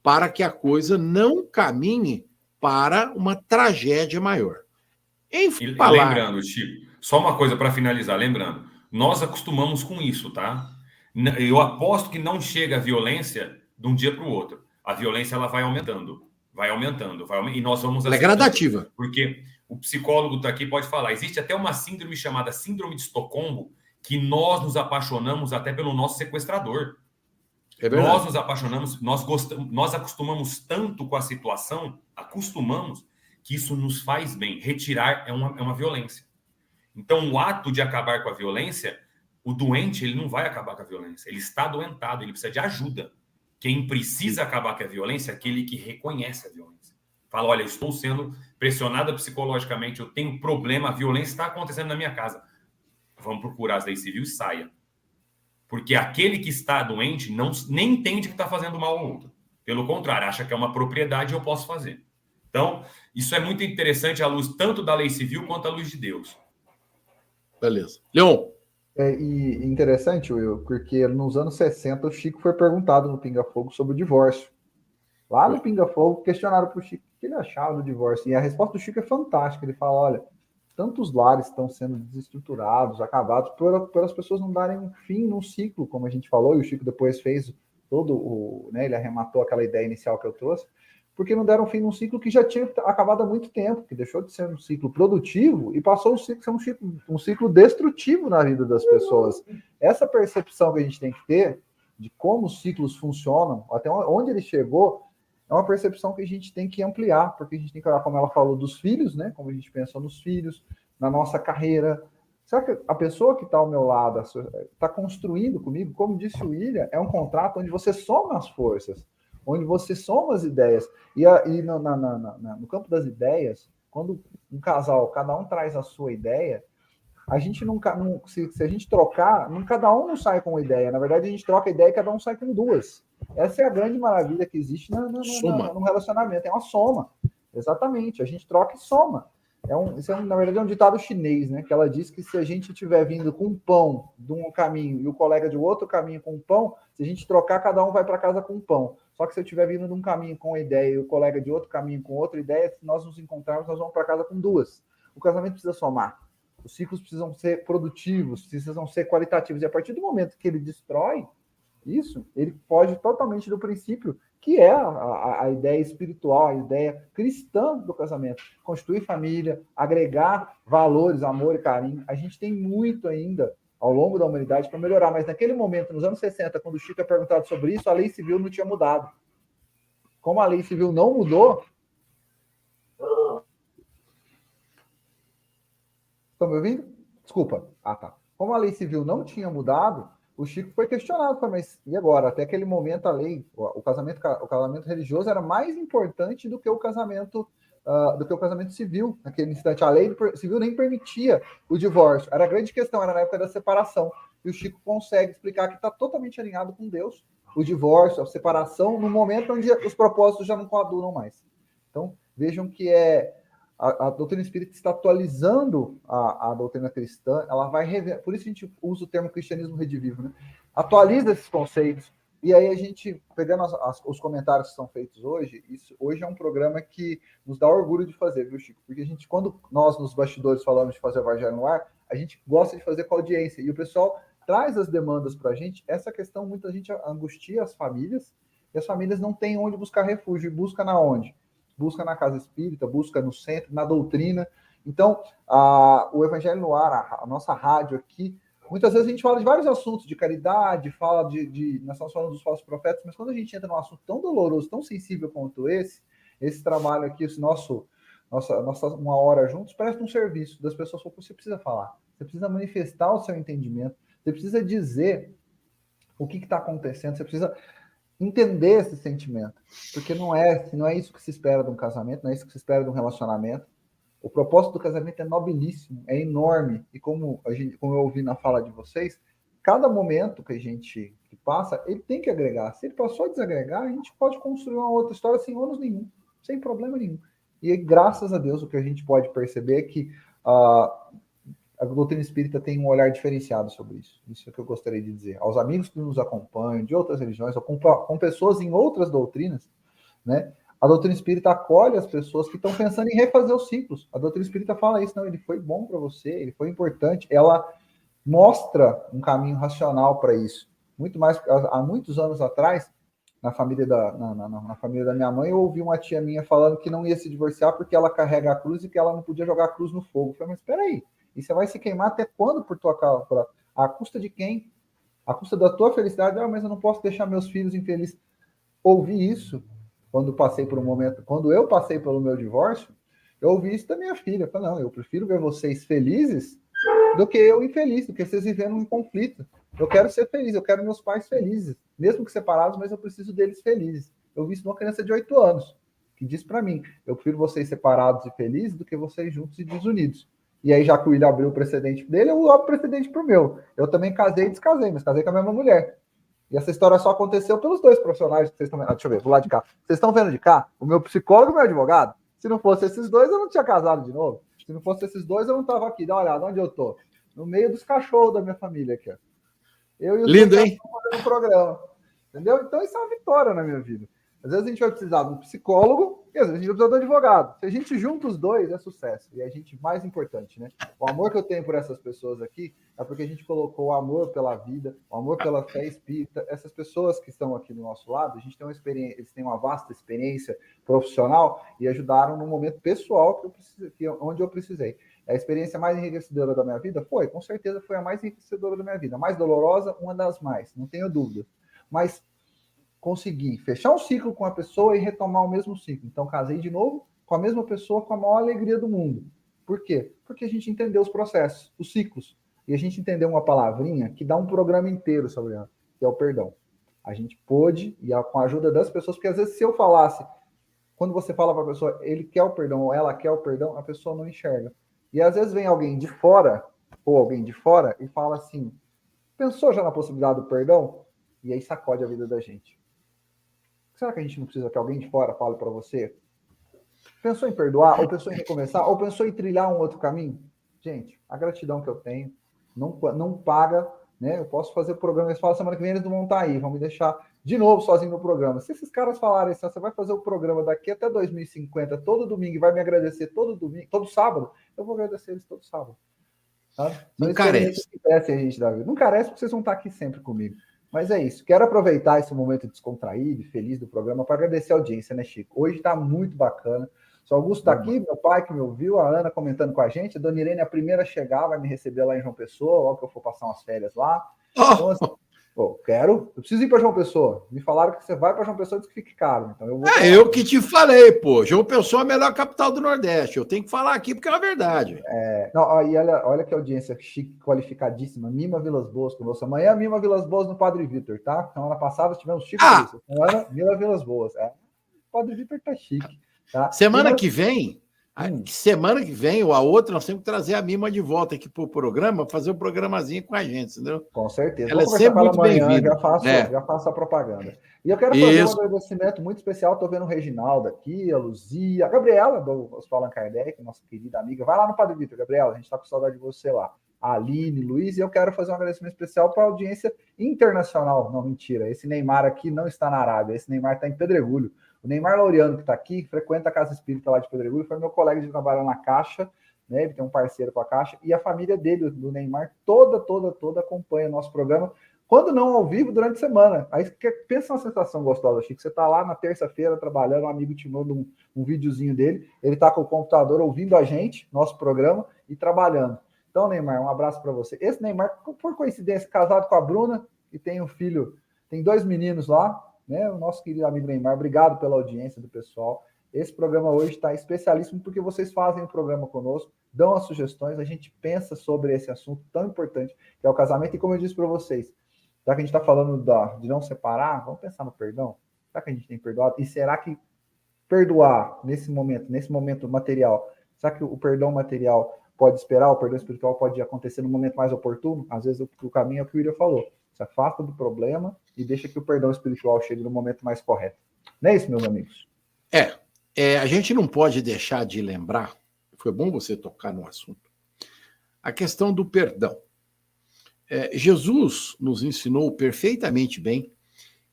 para que a coisa não caminhe para uma tragédia maior. Em e, falar... Lembrando, Chico, só uma coisa para finalizar, lembrando, nós acostumamos com isso, tá? Eu aposto que não chega a violência de um dia para o outro. A violência ela vai aumentando, vai aumentando, vai aumentando, e nós vamos. Ela é gradativa. Porque o psicólogo está aqui pode falar. Existe até uma síndrome chamada síndrome de Estocolmo, que nós nos apaixonamos até pelo nosso sequestrador. É nós nos apaixonamos, nós gostamos, nós acostumamos tanto com a situação, acostumamos, que isso nos faz bem. Retirar é uma, é uma violência. Então, o ato de acabar com a violência, o doente ele não vai acabar com a violência. Ele está doentado, ele precisa de ajuda. Quem precisa acabar com a violência é aquele que reconhece a violência. Fala, olha, estou sendo pressionada psicologicamente, eu tenho problema, a violência está acontecendo na minha casa vamos procurar as leis civis e saia. Porque aquele que está doente não, nem entende que está fazendo mal ao outro. Pelo contrário, acha que é uma propriedade e eu posso fazer. Então, isso é muito interessante à luz tanto da lei civil quanto à luz de Deus. Beleza. Leon. É, e interessante, Will, porque nos anos 60 o Chico foi perguntado no Pinga Fogo sobre o divórcio. Lá no Pinga Fogo questionaram para o Chico o que ele achava do divórcio. E a resposta do Chico é fantástica. Ele fala: olha, tantos lares estão sendo desestruturados, acabados, por, por as pessoas não darem um fim num ciclo, como a gente falou, e o Chico depois fez todo o. Né, ele arrematou aquela ideia inicial que eu trouxe, porque não deram fim num ciclo que já tinha acabado há muito tempo, que deixou de ser um ciclo produtivo e passou a ser um ciclo, um ciclo destrutivo na vida das pessoas. Essa percepção que a gente tem que ter de como os ciclos funcionam, até onde ele chegou, é uma percepção que a gente tem que ampliar, porque a gente tem que olhar, como ela falou, dos filhos, né? Como a gente pensa nos filhos, na nossa carreira. Será que a pessoa que está ao meu lado está construindo comigo? Como disse o William, é um contrato onde você soma as forças, onde você soma as ideias. E, a, e no, na, na, na, no campo das ideias, quando um casal, cada um traz a sua ideia, a gente nunca, não, se, se, a gente trocar, não, cada um não sai com uma ideia. Na verdade, a gente troca ideia e cada um sai com duas. Essa é a grande maravilha que existe no, no, no, no relacionamento. É uma soma. Exatamente. A gente troca e soma. É um, isso é, na verdade, é um ditado chinês, né? Que ela diz que se a gente estiver vindo com um pão de um caminho e o colega de outro caminho com um pão, se a gente trocar, cada um vai para casa com um pão. Só que se eu estiver vindo de um caminho com uma ideia e o colega de outro caminho com outra ideia, se nós nos encontrarmos, nós vamos para casa com duas. O casamento precisa somar. Os ciclos precisam ser produtivos, precisam ser qualitativos. E a partir do momento que ele destrói isso, ele foge totalmente do princípio que é a, a, ideia espiritual, a ideia cristã do casamento. Constituir família, agregar valores, amor e carinho. A gente tem muito ainda ao longo da humanidade para melhorar, mas naquele momento, nos anos 60, quando o Chico é perguntado sobre isso, a lei civil não tinha mudado. Como a lei civil não mudou, Estão me ouvindo? Desculpa. Ah, tá. Como a lei civil não tinha mudado, o Chico foi questionado, mas e agora? Até aquele momento a lei, o casamento, o casamento religioso era mais importante do que o casamento uh, do que o casamento civil. Naquele instante, a lei civil nem permitia o divórcio. Era a grande questão, era na época da separação. E o Chico consegue explicar que está totalmente alinhado com Deus. O divórcio, a separação, no momento onde os propósitos já não coadunam mais. Então, vejam que é a, a, doutrina espírita está atualizando a, a doutrina cristã, ela vai rever, por isso a gente usa o termo cristianismo redivivo, né? Atualiza esses conceitos. E aí a gente, pegando as, as, os comentários que são feitos hoje, isso hoje é um programa que nos dá orgulho de fazer, viu, Chico? Porque a gente, quando nós nos bastidores falamos de fazer o Evangelho no ar, a gente gosta de fazer com a audiência. E o pessoal traz as demandas para a gente. Essa questão, muita gente angustia as famílias, E as famílias não têm onde buscar refúgio. E busca na onde? Busca na casa espírita, busca no centro, na doutrina. Então, a, o Evangelho no Ar, a, a, nossa rádio aqui, muitas vezes a gente fala de vários assuntos, de caridade, fala de, de. Nós estamos falando dos falsos profetas, mas quando a gente entra num assunto tão doloroso, tão sensível quanto esse, esse trabalho aqui, esse nosso, nossa, nossa uma hora juntos, presta um serviço das pessoas. Você precisa falar, você precisa manifestar o seu entendimento, você precisa dizer o que está acontecendo, você precisa entender esse sentimento, porque não é, não é isso que se espera de um casamento, não é isso que se espera de um relacionamento. O propósito do casamento é nobilíssimo, é enorme. E como, a gente, como eu ouvi na fala de vocês, cada momento que a gente passa, ele tem que agregar. Se ele passou a desagregar, a gente pode construir uma outra história sem ônus nenhum, sem problema nenhum. E graças a Deus, o que a gente pode perceber é que uh, a doutrina espírita tem um olhar diferenciado sobre isso. Isso é o que eu gostaria de dizer. Aos amigos que nos acompanham, de outras religiões, ou com, com pessoas em outras doutrinas, né? A doutrina espírita acolhe as pessoas que estão pensando em refazer os ciclos. A doutrina espírita fala isso, não, ele foi bom para você, ele foi importante. Ela mostra um caminho racional para isso. Muito mais, há muitos anos atrás, na família da, na, na, na, família da minha mãe, eu ouvi uma tia minha falando que não ia se divorciar porque ela carrega a cruz e que ela não podia jogar a cruz no fogo. Eu falei, mas espera aí, e você vai se queimar até quando por tua causa? A custa de quem? A custa da tua felicidade? Ah, mas eu não posso deixar meus filhos infelizes. Ouvi isso quando passei por um momento, quando eu passei pelo meu divórcio, eu ouvi isso da minha filha. Falei, não, eu prefiro ver vocês felizes do que eu infeliz, do que vocês vivendo um conflito. Eu quero ser feliz, eu quero meus pais felizes, mesmo que separados, mas eu preciso deles felizes. Eu vi isso numa criança de 8 anos, que disse para mim: eu prefiro vocês separados e felizes do que vocês juntos e desunidos. E aí, já que o William abriu o precedente dele, eu abro o precedente para o meu. Eu também casei e descasei, mas casei com a mesma mulher. E essa história só aconteceu pelos dois profissionais que vocês estão vendo. Ah, deixa eu ver, do lado de cá. Vocês estão vendo de cá? O meu psicólogo e o meu advogado. Se não fosse esses dois, eu não tinha casado de novo. Se não fosse esses dois, eu não estava aqui. Dá uma olhada, onde eu tô? No meio dos cachorros da minha família aqui. Ó. Eu e os Lindo, hein? fazendo programa. Entendeu? Então, isso é uma vitória na minha vida. Às vezes a gente vai precisar de um psicólogo e às a gente de um advogado. Se a gente junta os dois, é sucesso. E a gente, mais importante, né? O amor que eu tenho por essas pessoas aqui é porque a gente colocou o amor pela vida, o amor pela fé espírita. Essas pessoas que estão aqui do nosso lado, a gente tem uma experiência, eles têm uma vasta experiência profissional e ajudaram no momento pessoal que eu precisei, que, onde eu precisei. A experiência mais enriquecedora da minha vida foi, com certeza, foi a mais enriquecedora da minha vida. A mais dolorosa, uma das mais, não tenho dúvida. Mas conseguir fechar um ciclo com a pessoa e retomar o mesmo ciclo. Então, casei de novo com a mesma pessoa com a maior alegria do mundo. Por quê? Porque a gente entendeu os processos, os ciclos. E a gente entendeu uma palavrinha que dá um programa inteiro sobre ela, que é o perdão. A gente pôde, e com a ajuda das pessoas, porque às vezes se eu falasse, quando você fala para a pessoa, ele quer o perdão ou ela quer o perdão, a pessoa não enxerga. E às vezes vem alguém de fora, ou alguém de fora, e fala assim: pensou já na possibilidade do perdão? E aí sacode a vida da gente. Será que a gente não precisa que alguém de fora fale para você? Pensou em perdoar, ou pensou em recomeçar, ou pensou em trilhar um outro caminho? Gente, a gratidão que eu tenho não, não paga, né? Eu posso fazer programa, eles falam semana que vem eles não vão estar tá aí, vão me deixar de novo sozinho no programa. Se esses caras falarem assim, você vai fazer o programa daqui até 2050, todo domingo, e vai me agradecer todo domingo, todo sábado, eu vou agradecer eles todo sábado. Tá? Não carece. a gente, Davi. Não carece porque vocês vão estar aqui sempre comigo. Mas é isso. Quero aproveitar esse momento descontraído e feliz do programa para agradecer a audiência, né, Chico? Hoje está muito bacana. O Augusto está aqui, meu pai que me ouviu, a Ana comentando com a gente. A Dona Irene, a primeira a chegar, vai me receber lá em João Pessoa, logo que eu for passar umas férias lá. Então, assim, Pô, quero. Eu preciso ir para João Pessoa. Me falaram que você vai para João Pessoa e diz que fique caro. Então eu vou. É, eu que te falei, pô. João Pessoa é a melhor capital do Nordeste. Eu tenho que falar aqui porque é a verdade. É, não, olha, olha que audiência chique, qualificadíssima. Mima Vilas Boas conosco. Amanhã, Mima Vilas Boas no Padre Vitor, tá? Semana passada tivemos Chico ah! Semana, Mima Vilas Boas. É. O Padre Vitor tá chique. Tá? Semana Mima... que vem. Semana que vem ou a outra, nós temos que trazer a Mima de volta aqui para o programa, fazer um programazinho com a gente, entendeu? Com certeza. Ela é sempre muito bem-vinda. Já, faço, é. já faço a propaganda. E eu quero fazer Isso. um agradecimento muito especial. Estou vendo o Reginaldo aqui, a Luzia, a Gabriela, do Hospital Kardec, nossa querida amiga. Vai lá no Padre Vitor, Gabriela, a gente está com saudade de você lá. A Aline, Luiz, e eu quero fazer um agradecimento especial para a audiência internacional. Não, mentira. Esse Neymar aqui não está na Arábia, esse Neymar está em Pedregulho. O Neymar Laureano, que está aqui, frequenta a Casa Espírita lá de Pedregulho, foi meu colega de trabalho na Caixa, né? Ele tem um parceiro com a Caixa, e a família dele, do Neymar, toda, toda, toda acompanha o nosso programa, Quando não ao vivo, durante a semana. Aí pensa uma sensação gostosa, Chico. Você está lá na terça-feira trabalhando, um amigo te manda um, um videozinho dele, ele está com o computador ouvindo a gente, nosso programa, e trabalhando. Então, Neymar, um abraço para você. Esse Neymar, por coincidência, casado com a Bruna, e tem um filho, tem dois meninos lá, né? O nosso querido amigo Neymar, obrigado pela audiência do pessoal. Esse programa hoje está especialíssimo porque vocês fazem o programa conosco, dão as sugestões, a gente pensa sobre esse assunto tão importante que é o casamento. E como eu disse para vocês, já que a gente está falando da, de não separar, vamos pensar no perdão. Será que a gente tem perdoado? E será que perdoar nesse momento, nesse momento material, será que o perdão material pode esperar, o perdão espiritual pode acontecer no momento mais oportuno? Às vezes o, o caminho é o que o William falou. Se afasta do problema e deixa que o perdão espiritual chegue no momento mais correto. Não é isso, meus amigos? É, é, a gente não pode deixar de lembrar, foi bom você tocar no assunto, a questão do perdão. É, Jesus nos ensinou perfeitamente bem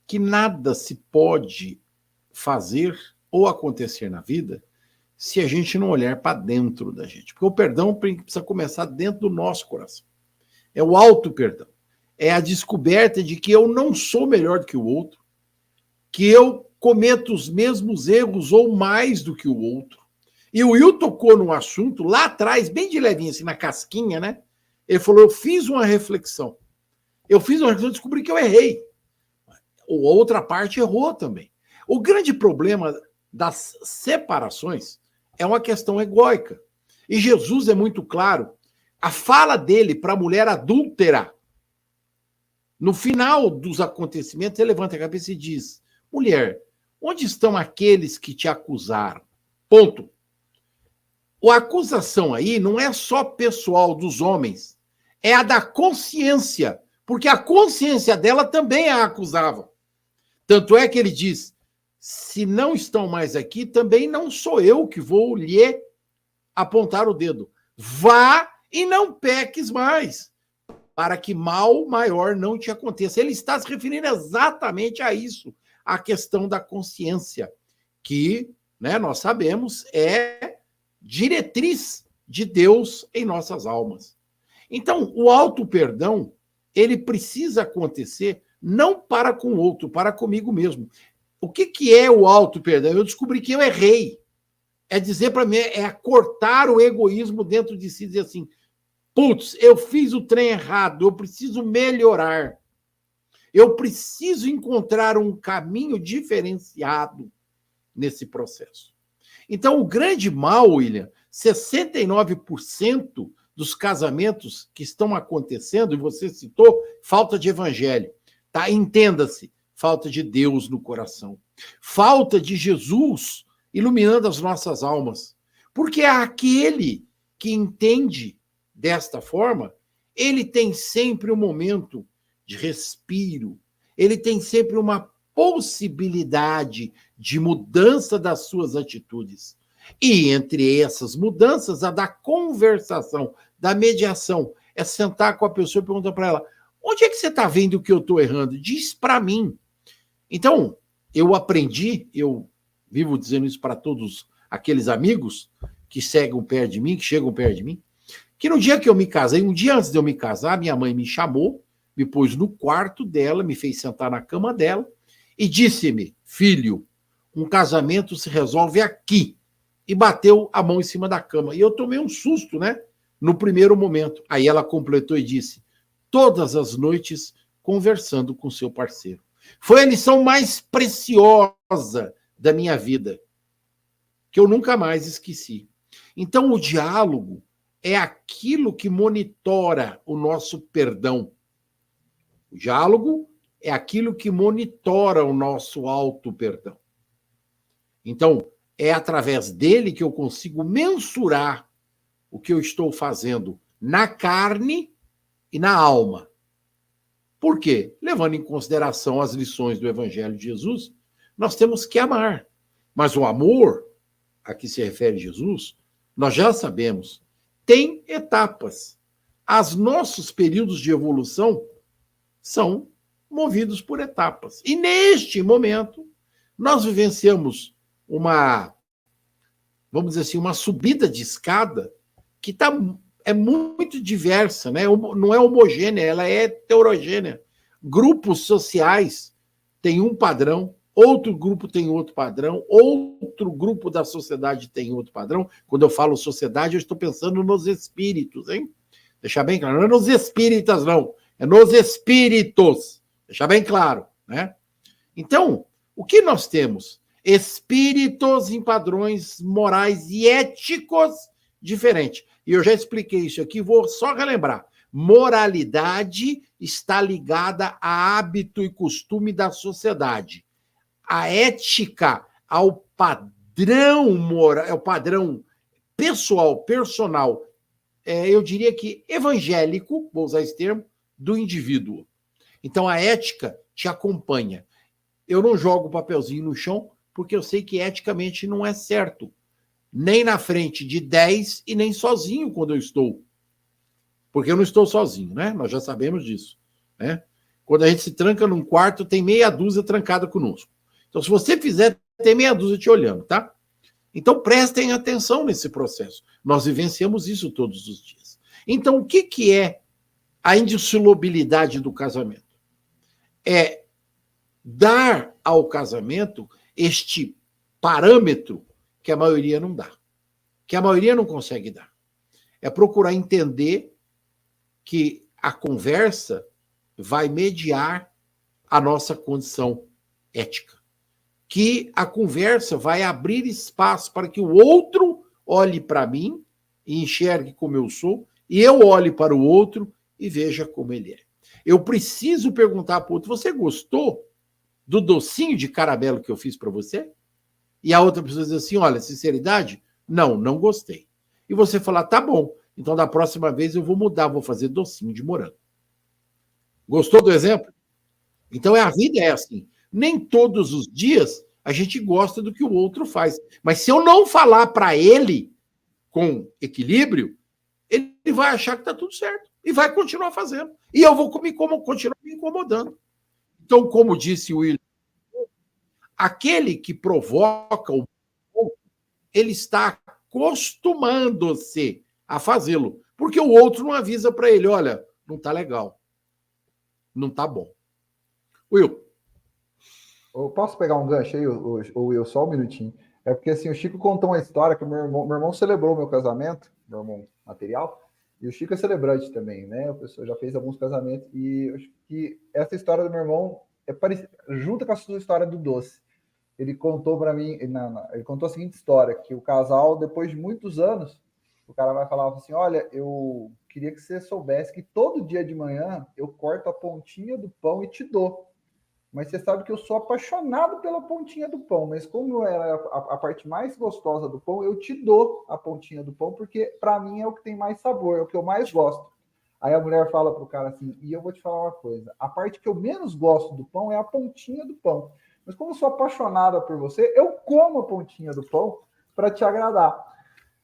que nada se pode fazer ou acontecer na vida se a gente não olhar para dentro da gente. Porque o perdão precisa começar dentro do nosso coração. É o auto-perdão. É a descoberta de que eu não sou melhor do que o outro, que eu cometa os mesmos erros ou mais do que o outro. E o Will tocou num assunto lá atrás, bem de levinho, assim, na casquinha, né? Ele falou: Eu fiz uma reflexão. Eu fiz uma reflexão e descobri que eu errei. Ou outra parte errou também. O grande problema das separações é uma questão egóica. E Jesus é muito claro. A fala dele para a mulher adúltera, no final dos acontecimentos, ele levanta a cabeça e diz: Mulher, Onde estão aqueles que te acusaram? Ponto. A acusação aí não é só pessoal dos homens, é a da consciência, porque a consciência dela também a acusava. Tanto é que ele diz: se não estão mais aqui, também não sou eu que vou lhe apontar o dedo. Vá e não peques mais, para que mal maior não te aconteça. Ele está se referindo exatamente a isso a questão da consciência, que né, nós sabemos é diretriz de Deus em nossas almas. Então, o auto-perdão, ele precisa acontecer não para com o outro, para comigo mesmo. O que, que é o auto-perdão? Eu descobri que eu errei. É dizer para mim, é cortar o egoísmo dentro de si, dizer assim: putz, eu fiz o trem errado, eu preciso melhorar. Eu preciso encontrar um caminho diferenciado nesse processo. Então, o grande mal, William, 69% dos casamentos que estão acontecendo, e você citou, falta de evangelho. Tá? Entenda-se, falta de Deus no coração. Falta de Jesus iluminando as nossas almas. Porque é aquele que entende desta forma, ele tem sempre um momento de respiro. Ele tem sempre uma possibilidade de mudança das suas atitudes. E entre essas mudanças, a da conversação, da mediação, é sentar com a pessoa e perguntar para ela: onde é que você está vendo que eu estou errando? Diz para mim. Então, eu aprendi, eu vivo dizendo isso para todos aqueles amigos que seguem perto de mim, que chegam perto de mim, que no dia que eu me casei, um dia antes de eu me casar, minha mãe me chamou me pôs no quarto dela, me fez sentar na cama dela e disse-me: Filho, um casamento se resolve aqui. E bateu a mão em cima da cama. E eu tomei um susto, né? No primeiro momento. Aí ela completou e disse: Todas as noites conversando com seu parceiro. Foi a lição mais preciosa da minha vida, que eu nunca mais esqueci. Então, o diálogo é aquilo que monitora o nosso perdão o diálogo é aquilo que monitora o nosso auto-perdão. Então, é através dele que eu consigo mensurar o que eu estou fazendo na carne e na alma. Por quê? Levando em consideração as lições do Evangelho de Jesus, nós temos que amar. Mas o amor, a que se refere Jesus, nós já sabemos, tem etapas. Os nossos períodos de evolução são movidos por etapas. E neste momento, nós vivenciamos uma, vamos dizer assim, uma subida de escada que tá, é muito diversa, né? não é homogênea, ela é heterogênea. grupos sociais têm um padrão, outro grupo tem outro padrão, outro grupo da sociedade tem outro padrão. Quando eu falo sociedade, eu estou pensando nos espíritos, hein? Deixar bem claro, não é nos espíritas, não, é nos espíritos. Deixar bem claro, né? Então, o que nós temos? Espíritos em padrões morais e éticos diferentes. E eu já expliquei isso aqui, vou só relembrar. Moralidade está ligada a hábito e costume da sociedade. A ética ao padrão moral, é o padrão pessoal, personal, é, eu diria que evangélico, vou usar esse termo, do indivíduo. Então a ética te acompanha. Eu não jogo o papelzinho no chão porque eu sei que eticamente não é certo. Nem na frente de 10 e nem sozinho quando eu estou. Porque eu não estou sozinho, né? Nós já sabemos disso. Né? Quando a gente se tranca num quarto, tem meia dúzia trancada conosco. Então, se você fizer, tem meia dúzia te olhando, tá? Então, prestem atenção nesse processo. Nós vivenciamos isso todos os dias. Então, o que, que é a indissolubilidade do casamento? É dar ao casamento este parâmetro que a maioria não dá, que a maioria não consegue dar. É procurar entender que a conversa vai mediar a nossa condição ética, que a conversa vai abrir espaço para que o outro olhe para mim e enxergue como eu sou, e eu olhe para o outro e veja como ele é. Eu preciso perguntar para o outro: você gostou do docinho de caramelo que eu fiz para você? E a outra pessoa diz assim: olha, sinceridade, não, não gostei. E você falar: tá bom, então da próxima vez eu vou mudar, vou fazer docinho de morango. Gostou do exemplo? Então é a vida é assim. Nem todos os dias a gente gosta do que o outro faz. Mas se eu não falar para ele com equilíbrio, ele vai achar que está tudo certo e vai continuar fazendo. E eu vou me, continuar me incomodando. Então, como disse o William, aquele que provoca o ele está acostumando-se a fazê-lo, porque o outro não avisa para ele, olha, não está legal, não está bom. Will. Eu posso pegar um gancho aí, o Will, só um minutinho? É porque assim, o Chico contou uma história que meu irmão, meu irmão celebrou meu casamento, meu irmão material, e o Chico é celebrante também, né? O pessoal já fez alguns casamentos e acho que essa história do meu irmão é parecida, junta com a sua história do doce. Ele contou para mim, ele, não, ele contou a seguinte história: que o casal, depois de muitos anos, o cara vai falar assim: Olha, eu queria que você soubesse que todo dia de manhã eu corto a pontinha do pão e te dou. Mas você sabe que eu sou apaixonado pela pontinha do pão. Mas como é a, a, parte mais gostosa do pão, eu te dou a pontinha do pão, porque para mim é o que tem mais sabor, é o que eu mais gosto. Aí a mulher fala pro cara assim: e eu vou te falar uma coisa: a parte que eu menos gosto do pão é a pontinha do pão. Mas como eu sou apaixonada por você, eu como a pontinha do pão para te agradar.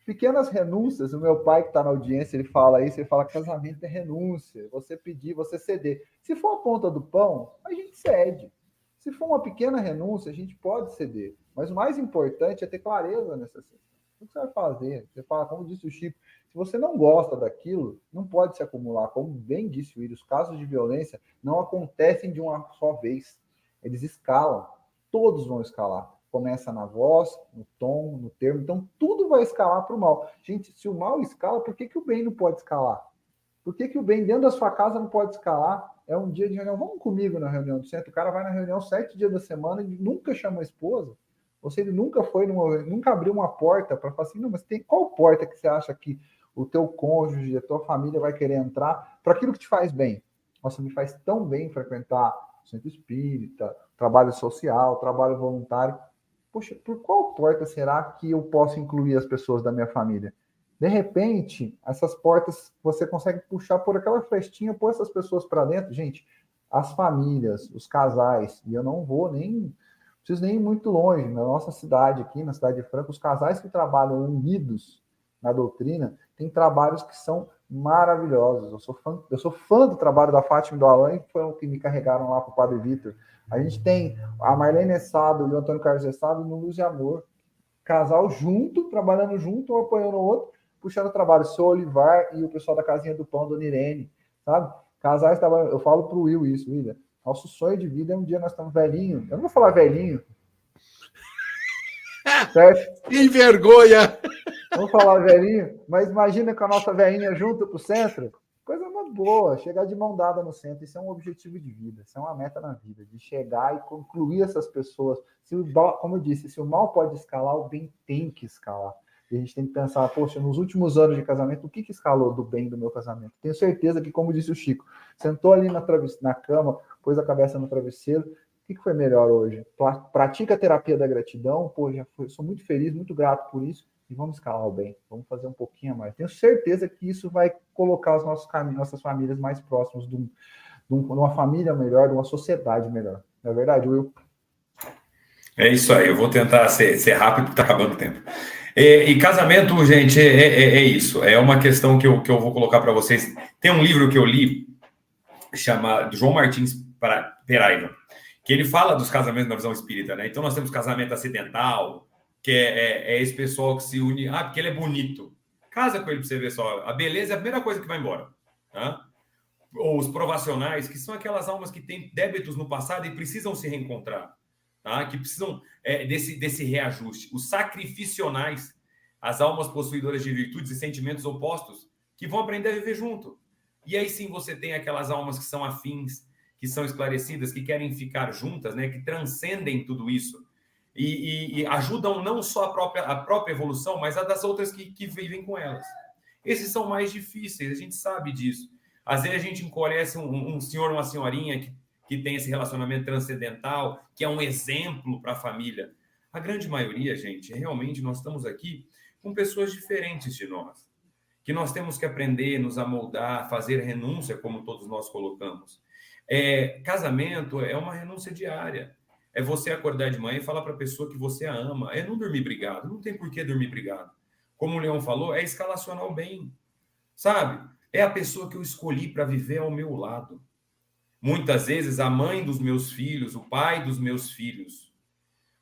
Pequenas renúncias, o meu pai que está na audiência, ele fala isso, ele fala casamento é renúncia, você pedir, você ceder. Se for a ponta do pão, a gente cede. Se for uma pequena renúncia, a gente pode ceder. Mas o mais importante é ter clareza nessa questão. O que você vai fazer? Você fala, como disse o Chico, se você não gosta daquilo, não pode se acumular. Como bem disse o William, os casos de violência não acontecem de uma só vez. Eles escalam. Todos vão escalar começa na voz, no tom, no termo. Então, tudo vai escalar para o mal. Gente, se o mal escala, por que, que o bem não pode escalar? Por que, que o bem dentro da sua casa não pode escalar? É um dia de reunião. Vamos comigo na reunião do centro. O cara vai na reunião sete dias da semana e nunca chamou a esposa. Ou seja, ele nunca foi, numa, nunca abriu uma porta para falar assim, não, mas tem qual porta que você acha que o teu cônjuge, a tua família vai querer entrar para aquilo que te faz bem? Nossa, me faz tão bem frequentar centro espírita, trabalho social, trabalho voluntário poxa, por qual porta será que eu posso incluir as pessoas da minha família? De repente, essas portas você consegue puxar por aquela frestinha, pôr essas pessoas para dentro. Gente, as famílias, os casais, e eu não vou nem, preciso nem ir muito longe, na nossa cidade aqui, na cidade de Franca, os casais que trabalham unidos na doutrina, têm trabalhos que são maravilhosos. Eu sou fã, eu sou fã do trabalho da Fátima e do Alain, que foram que me carregaram lá para o Padre Vitor. A gente tem a Marlene Essado e o Antônio Carlos Essado no Luz e Amor. Casal junto, trabalhando junto, um apoiando o outro, puxando o trabalho. Sou Olivar e o pessoal da Casinha do Pão, Dona Irene, sabe? Casais trabalhando. Eu falo para o Will isso, William. Nosso sonho de vida é um dia nós estamos velhinho. Eu não vou falar velhinho. certo? Que vergonha! Vamos falar velhinho, mas imagina com a nossa velhinha junto para o centro. Coisa uma boa, chegar de mão dada no centro. Isso é um objetivo de vida, isso é uma meta na vida, de chegar e concluir essas pessoas. Se o, como eu disse, se o mal pode escalar, o bem tem que escalar. E a gente tem que pensar, poxa, nos últimos anos de casamento, o que, que escalou do bem do meu casamento? Tenho certeza que, como disse o Chico, sentou ali na, na cama, pôs a cabeça no travesseiro, o que, que foi melhor hoje? Pratica a terapia da gratidão, pô, já foi, sou muito feliz, muito grato por isso e vamos escalar o bem, vamos fazer um pouquinho mais. Tenho certeza que isso vai colocar os nossos caminhos, nossas famílias mais próximos de, um, de, uma família melhor, de uma sociedade melhor. Não é verdade, Will? É isso aí, eu vou tentar ser, ser rápido, porque está acabando o tempo. E, e casamento, gente, é, é, é, isso. É uma questão que eu, que eu vou colocar para vocês. Tem um livro que eu li, chamado João Martins Peraiva, que ele fala dos casamentos na visão espírita, né? Então nós temos casamento acidental, que é, é, é, esse pessoal que se une. Ah, porque ele é bonito. Casa com ele para você ver só. A beleza é a primeira coisa que vai embora. Tá? Ou os provacionais, que são aquelas almas que têm débitos no passado e precisam se reencontrar. Tá? Que precisam é, desse, desse reajuste. Os sacrificionais, as almas possuidoras de virtudes e sentimentos opostos, que vão aprender a viver junto. E aí sim você tem aquelas almas que são afins, que são esclarecidas, que querem ficar juntas, né? que transcendem tudo isso e, e, e, ajudam não só a própria, a própria evolução, mas a das outras que, que vivem com elas. Esses são mais difíceis, a gente sabe disso. Às vezes a gente encolhece um, um senhor, uma senhorinha que, que tem esse relacionamento transcendental, que é um exemplo para a família. A grande maioria, gente, realmente nós estamos aqui com pessoas diferentes de nós, que nós temos que aprender, nos amoldar, fazer renúncia, como todos nós colocamos. É, casamento é uma renúncia diária. É você acordar de manhã e falar para a pessoa que você a ama. É não dormir brigado. Não tem por que dormir brigado. Como o Leão falou, é escalacionar o bem. Sabe? É a pessoa que eu escolhi para viver ao meu lado. Muitas vezes a mãe dos meus filhos, o pai dos meus filhos.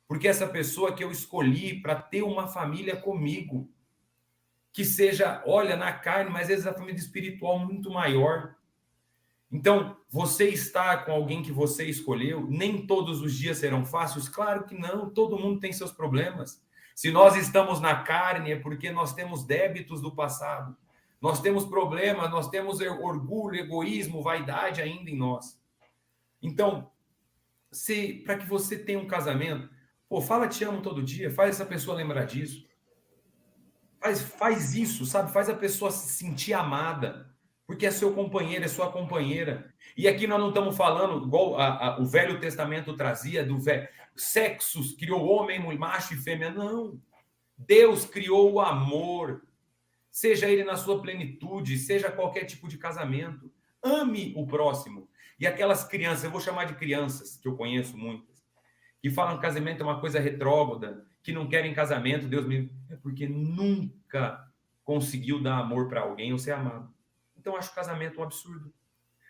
Porque essa pessoa que eu escolhi para ter uma família comigo, que seja, olha, na carne, mas às vezes a família espiritual muito maior. Então, você está com alguém que você escolheu, nem todos os dias serão fáceis? Claro que não, todo mundo tem seus problemas. Se nós estamos na carne, é porque nós temos débitos do passado. Nós temos problemas, nós temos orgulho, egoísmo, vaidade ainda em nós. Então, se para que você tenha um casamento, pô, fala te amo todo dia, faz essa pessoa lembrar disso. Faz, faz isso, sabe? Faz a pessoa se sentir amada porque é seu companheiro, é sua companheira. E aqui nós não estamos falando, igual a, a, o Velho Testamento trazia, do velho, sexos, criou homem, macho e fêmea. Não. Deus criou o amor, seja ele na sua plenitude, seja qualquer tipo de casamento. Ame o próximo. E aquelas crianças, eu vou chamar de crianças, que eu conheço muitas, que falam que casamento é uma coisa retrógrada, que não querem casamento, Deus me. É porque nunca conseguiu dar amor para alguém ou ser amado. Então, acho o casamento um absurdo.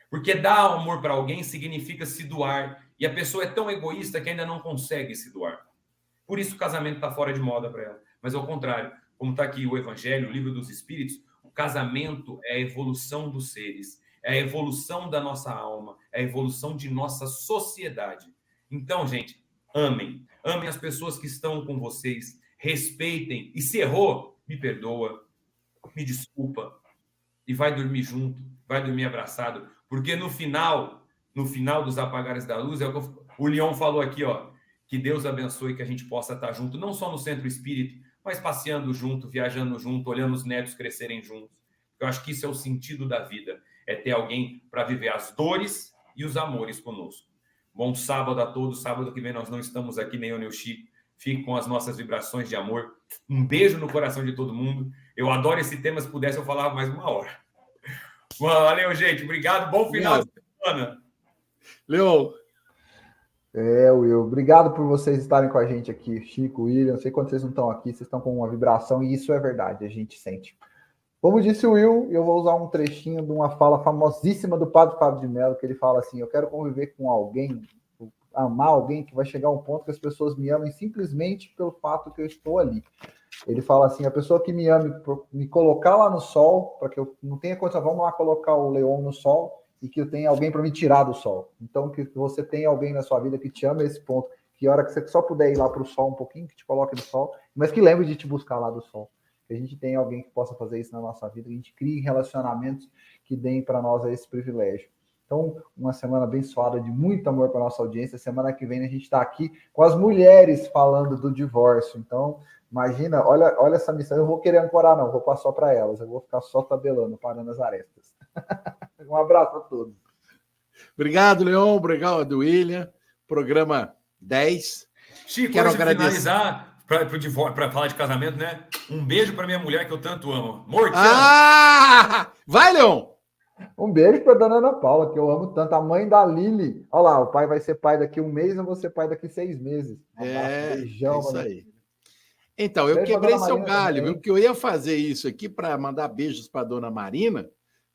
Porque dar amor para alguém significa se doar. E a pessoa é tão egoísta que ainda não consegue se doar. Por isso o casamento está fora de moda para ela. Mas ao contrário, como está aqui o Evangelho, o livro dos Espíritos, o casamento é a evolução dos seres, é a evolução da nossa alma, é a evolução de nossa sociedade. Então, gente, amem. Amem as pessoas que estão com vocês. Respeitem. E se errou, me perdoa, me desculpa, e vai dormir junto, vai dormir abraçado, porque no final, no final dos apagares da luz, é o que o Leon falou aqui, ó, que Deus abençoe que a gente possa estar junto, não só no centro espírita, mas passeando junto, viajando junto, olhando os netos crescerem juntos. Eu acho que isso é o sentido da vida, é ter alguém para viver as dores e os amores conosco. Bom sábado a todos. Sábado que vem nós não estamos aqui, nem eu nem o Chico. Fique com as nossas vibrações de amor. Um beijo no coração de todo mundo. Eu adoro esse tema. Se pudesse, eu falava mais uma hora. Valeu, gente. Obrigado. Bom final de semana. Leon. É, Will. Obrigado por vocês estarem com a gente aqui. Chico, William. Não sei quando vocês não estão aqui. Vocês estão com uma vibração e isso é verdade. A gente sente. Como disse o Will, eu vou usar um trechinho de uma fala famosíssima do Padre Fábio de Mello, que ele fala assim: Eu quero conviver com alguém, amar alguém que vai chegar a um ponto que as pessoas me amem simplesmente pelo fato que eu estou ali. Ele fala assim: a pessoa que me ame, me colocar lá no sol, para que eu não tenha condição, vamos lá colocar o leão no sol, e que eu tenha alguém para me tirar do sol. Então, que você tenha alguém na sua vida que te ama esse ponto, que hora que você só puder ir lá para o sol um pouquinho, que te coloque no sol, mas que lembre de te buscar lá do sol. Que a gente tenha alguém que possa fazer isso na nossa vida, que a gente crie relacionamentos que deem para nós esse privilégio. Então, uma semana abençoada de muito amor para nossa audiência. Semana que vem a gente está aqui com as mulheres falando do divórcio. Então, imagina, olha, olha essa missão. Eu vou querer ancorar, não, vou passar para elas. Eu vou ficar só tabelando, parando as arestas. um abraço a todos. Obrigado, Leon. Obrigado, William. Programa 10. Chico, Quero agradecer. finalizar para falar de casamento, né? Um beijo para minha mulher que eu tanto amo. Morte. Ah! Vai, Leon! Um beijo para dona Ana Paula, que eu amo tanto. A mãe da Lili. Olha lá, o pai vai ser pai daqui um mês, eu vou ser pai daqui seis meses. Um é, beijão, é isso aí. Então, eu quebrei seu galho, viu? Porque eu ia fazer isso aqui para mandar beijos para dona Marina,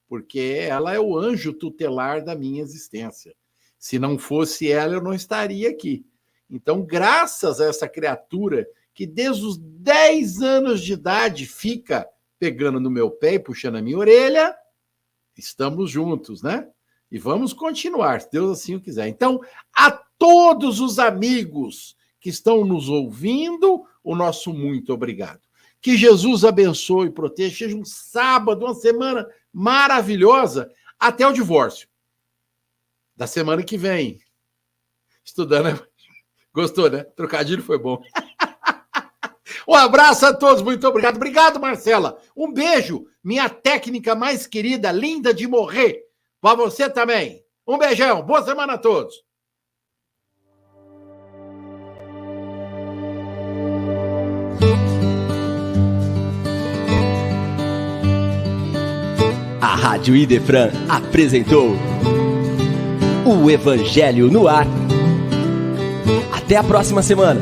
porque ela é o anjo tutelar da minha existência. Se não fosse ela, eu não estaria aqui. Então, graças a essa criatura que desde os 10 anos de idade fica pegando no meu pé e puxando a minha orelha, estamos juntos, né? E vamos continuar, se Deus assim o quiser. Então, a todos os amigos que estão nos ouvindo, o nosso muito obrigado. Que Jesus abençoe e proteja. Seja um sábado, uma semana maravilhosa, até o divórcio. Da semana que vem. Estudando. Né? Gostou, né? Trocadilho foi bom. Um abraço a todos, muito obrigado. Obrigado, Marcela. Um beijo, minha técnica mais querida, linda de morrer. Para você também. Um beijão, boa semana a todos. A Rádio Idefran apresentou o Evangelho no Ar. Até a próxima semana.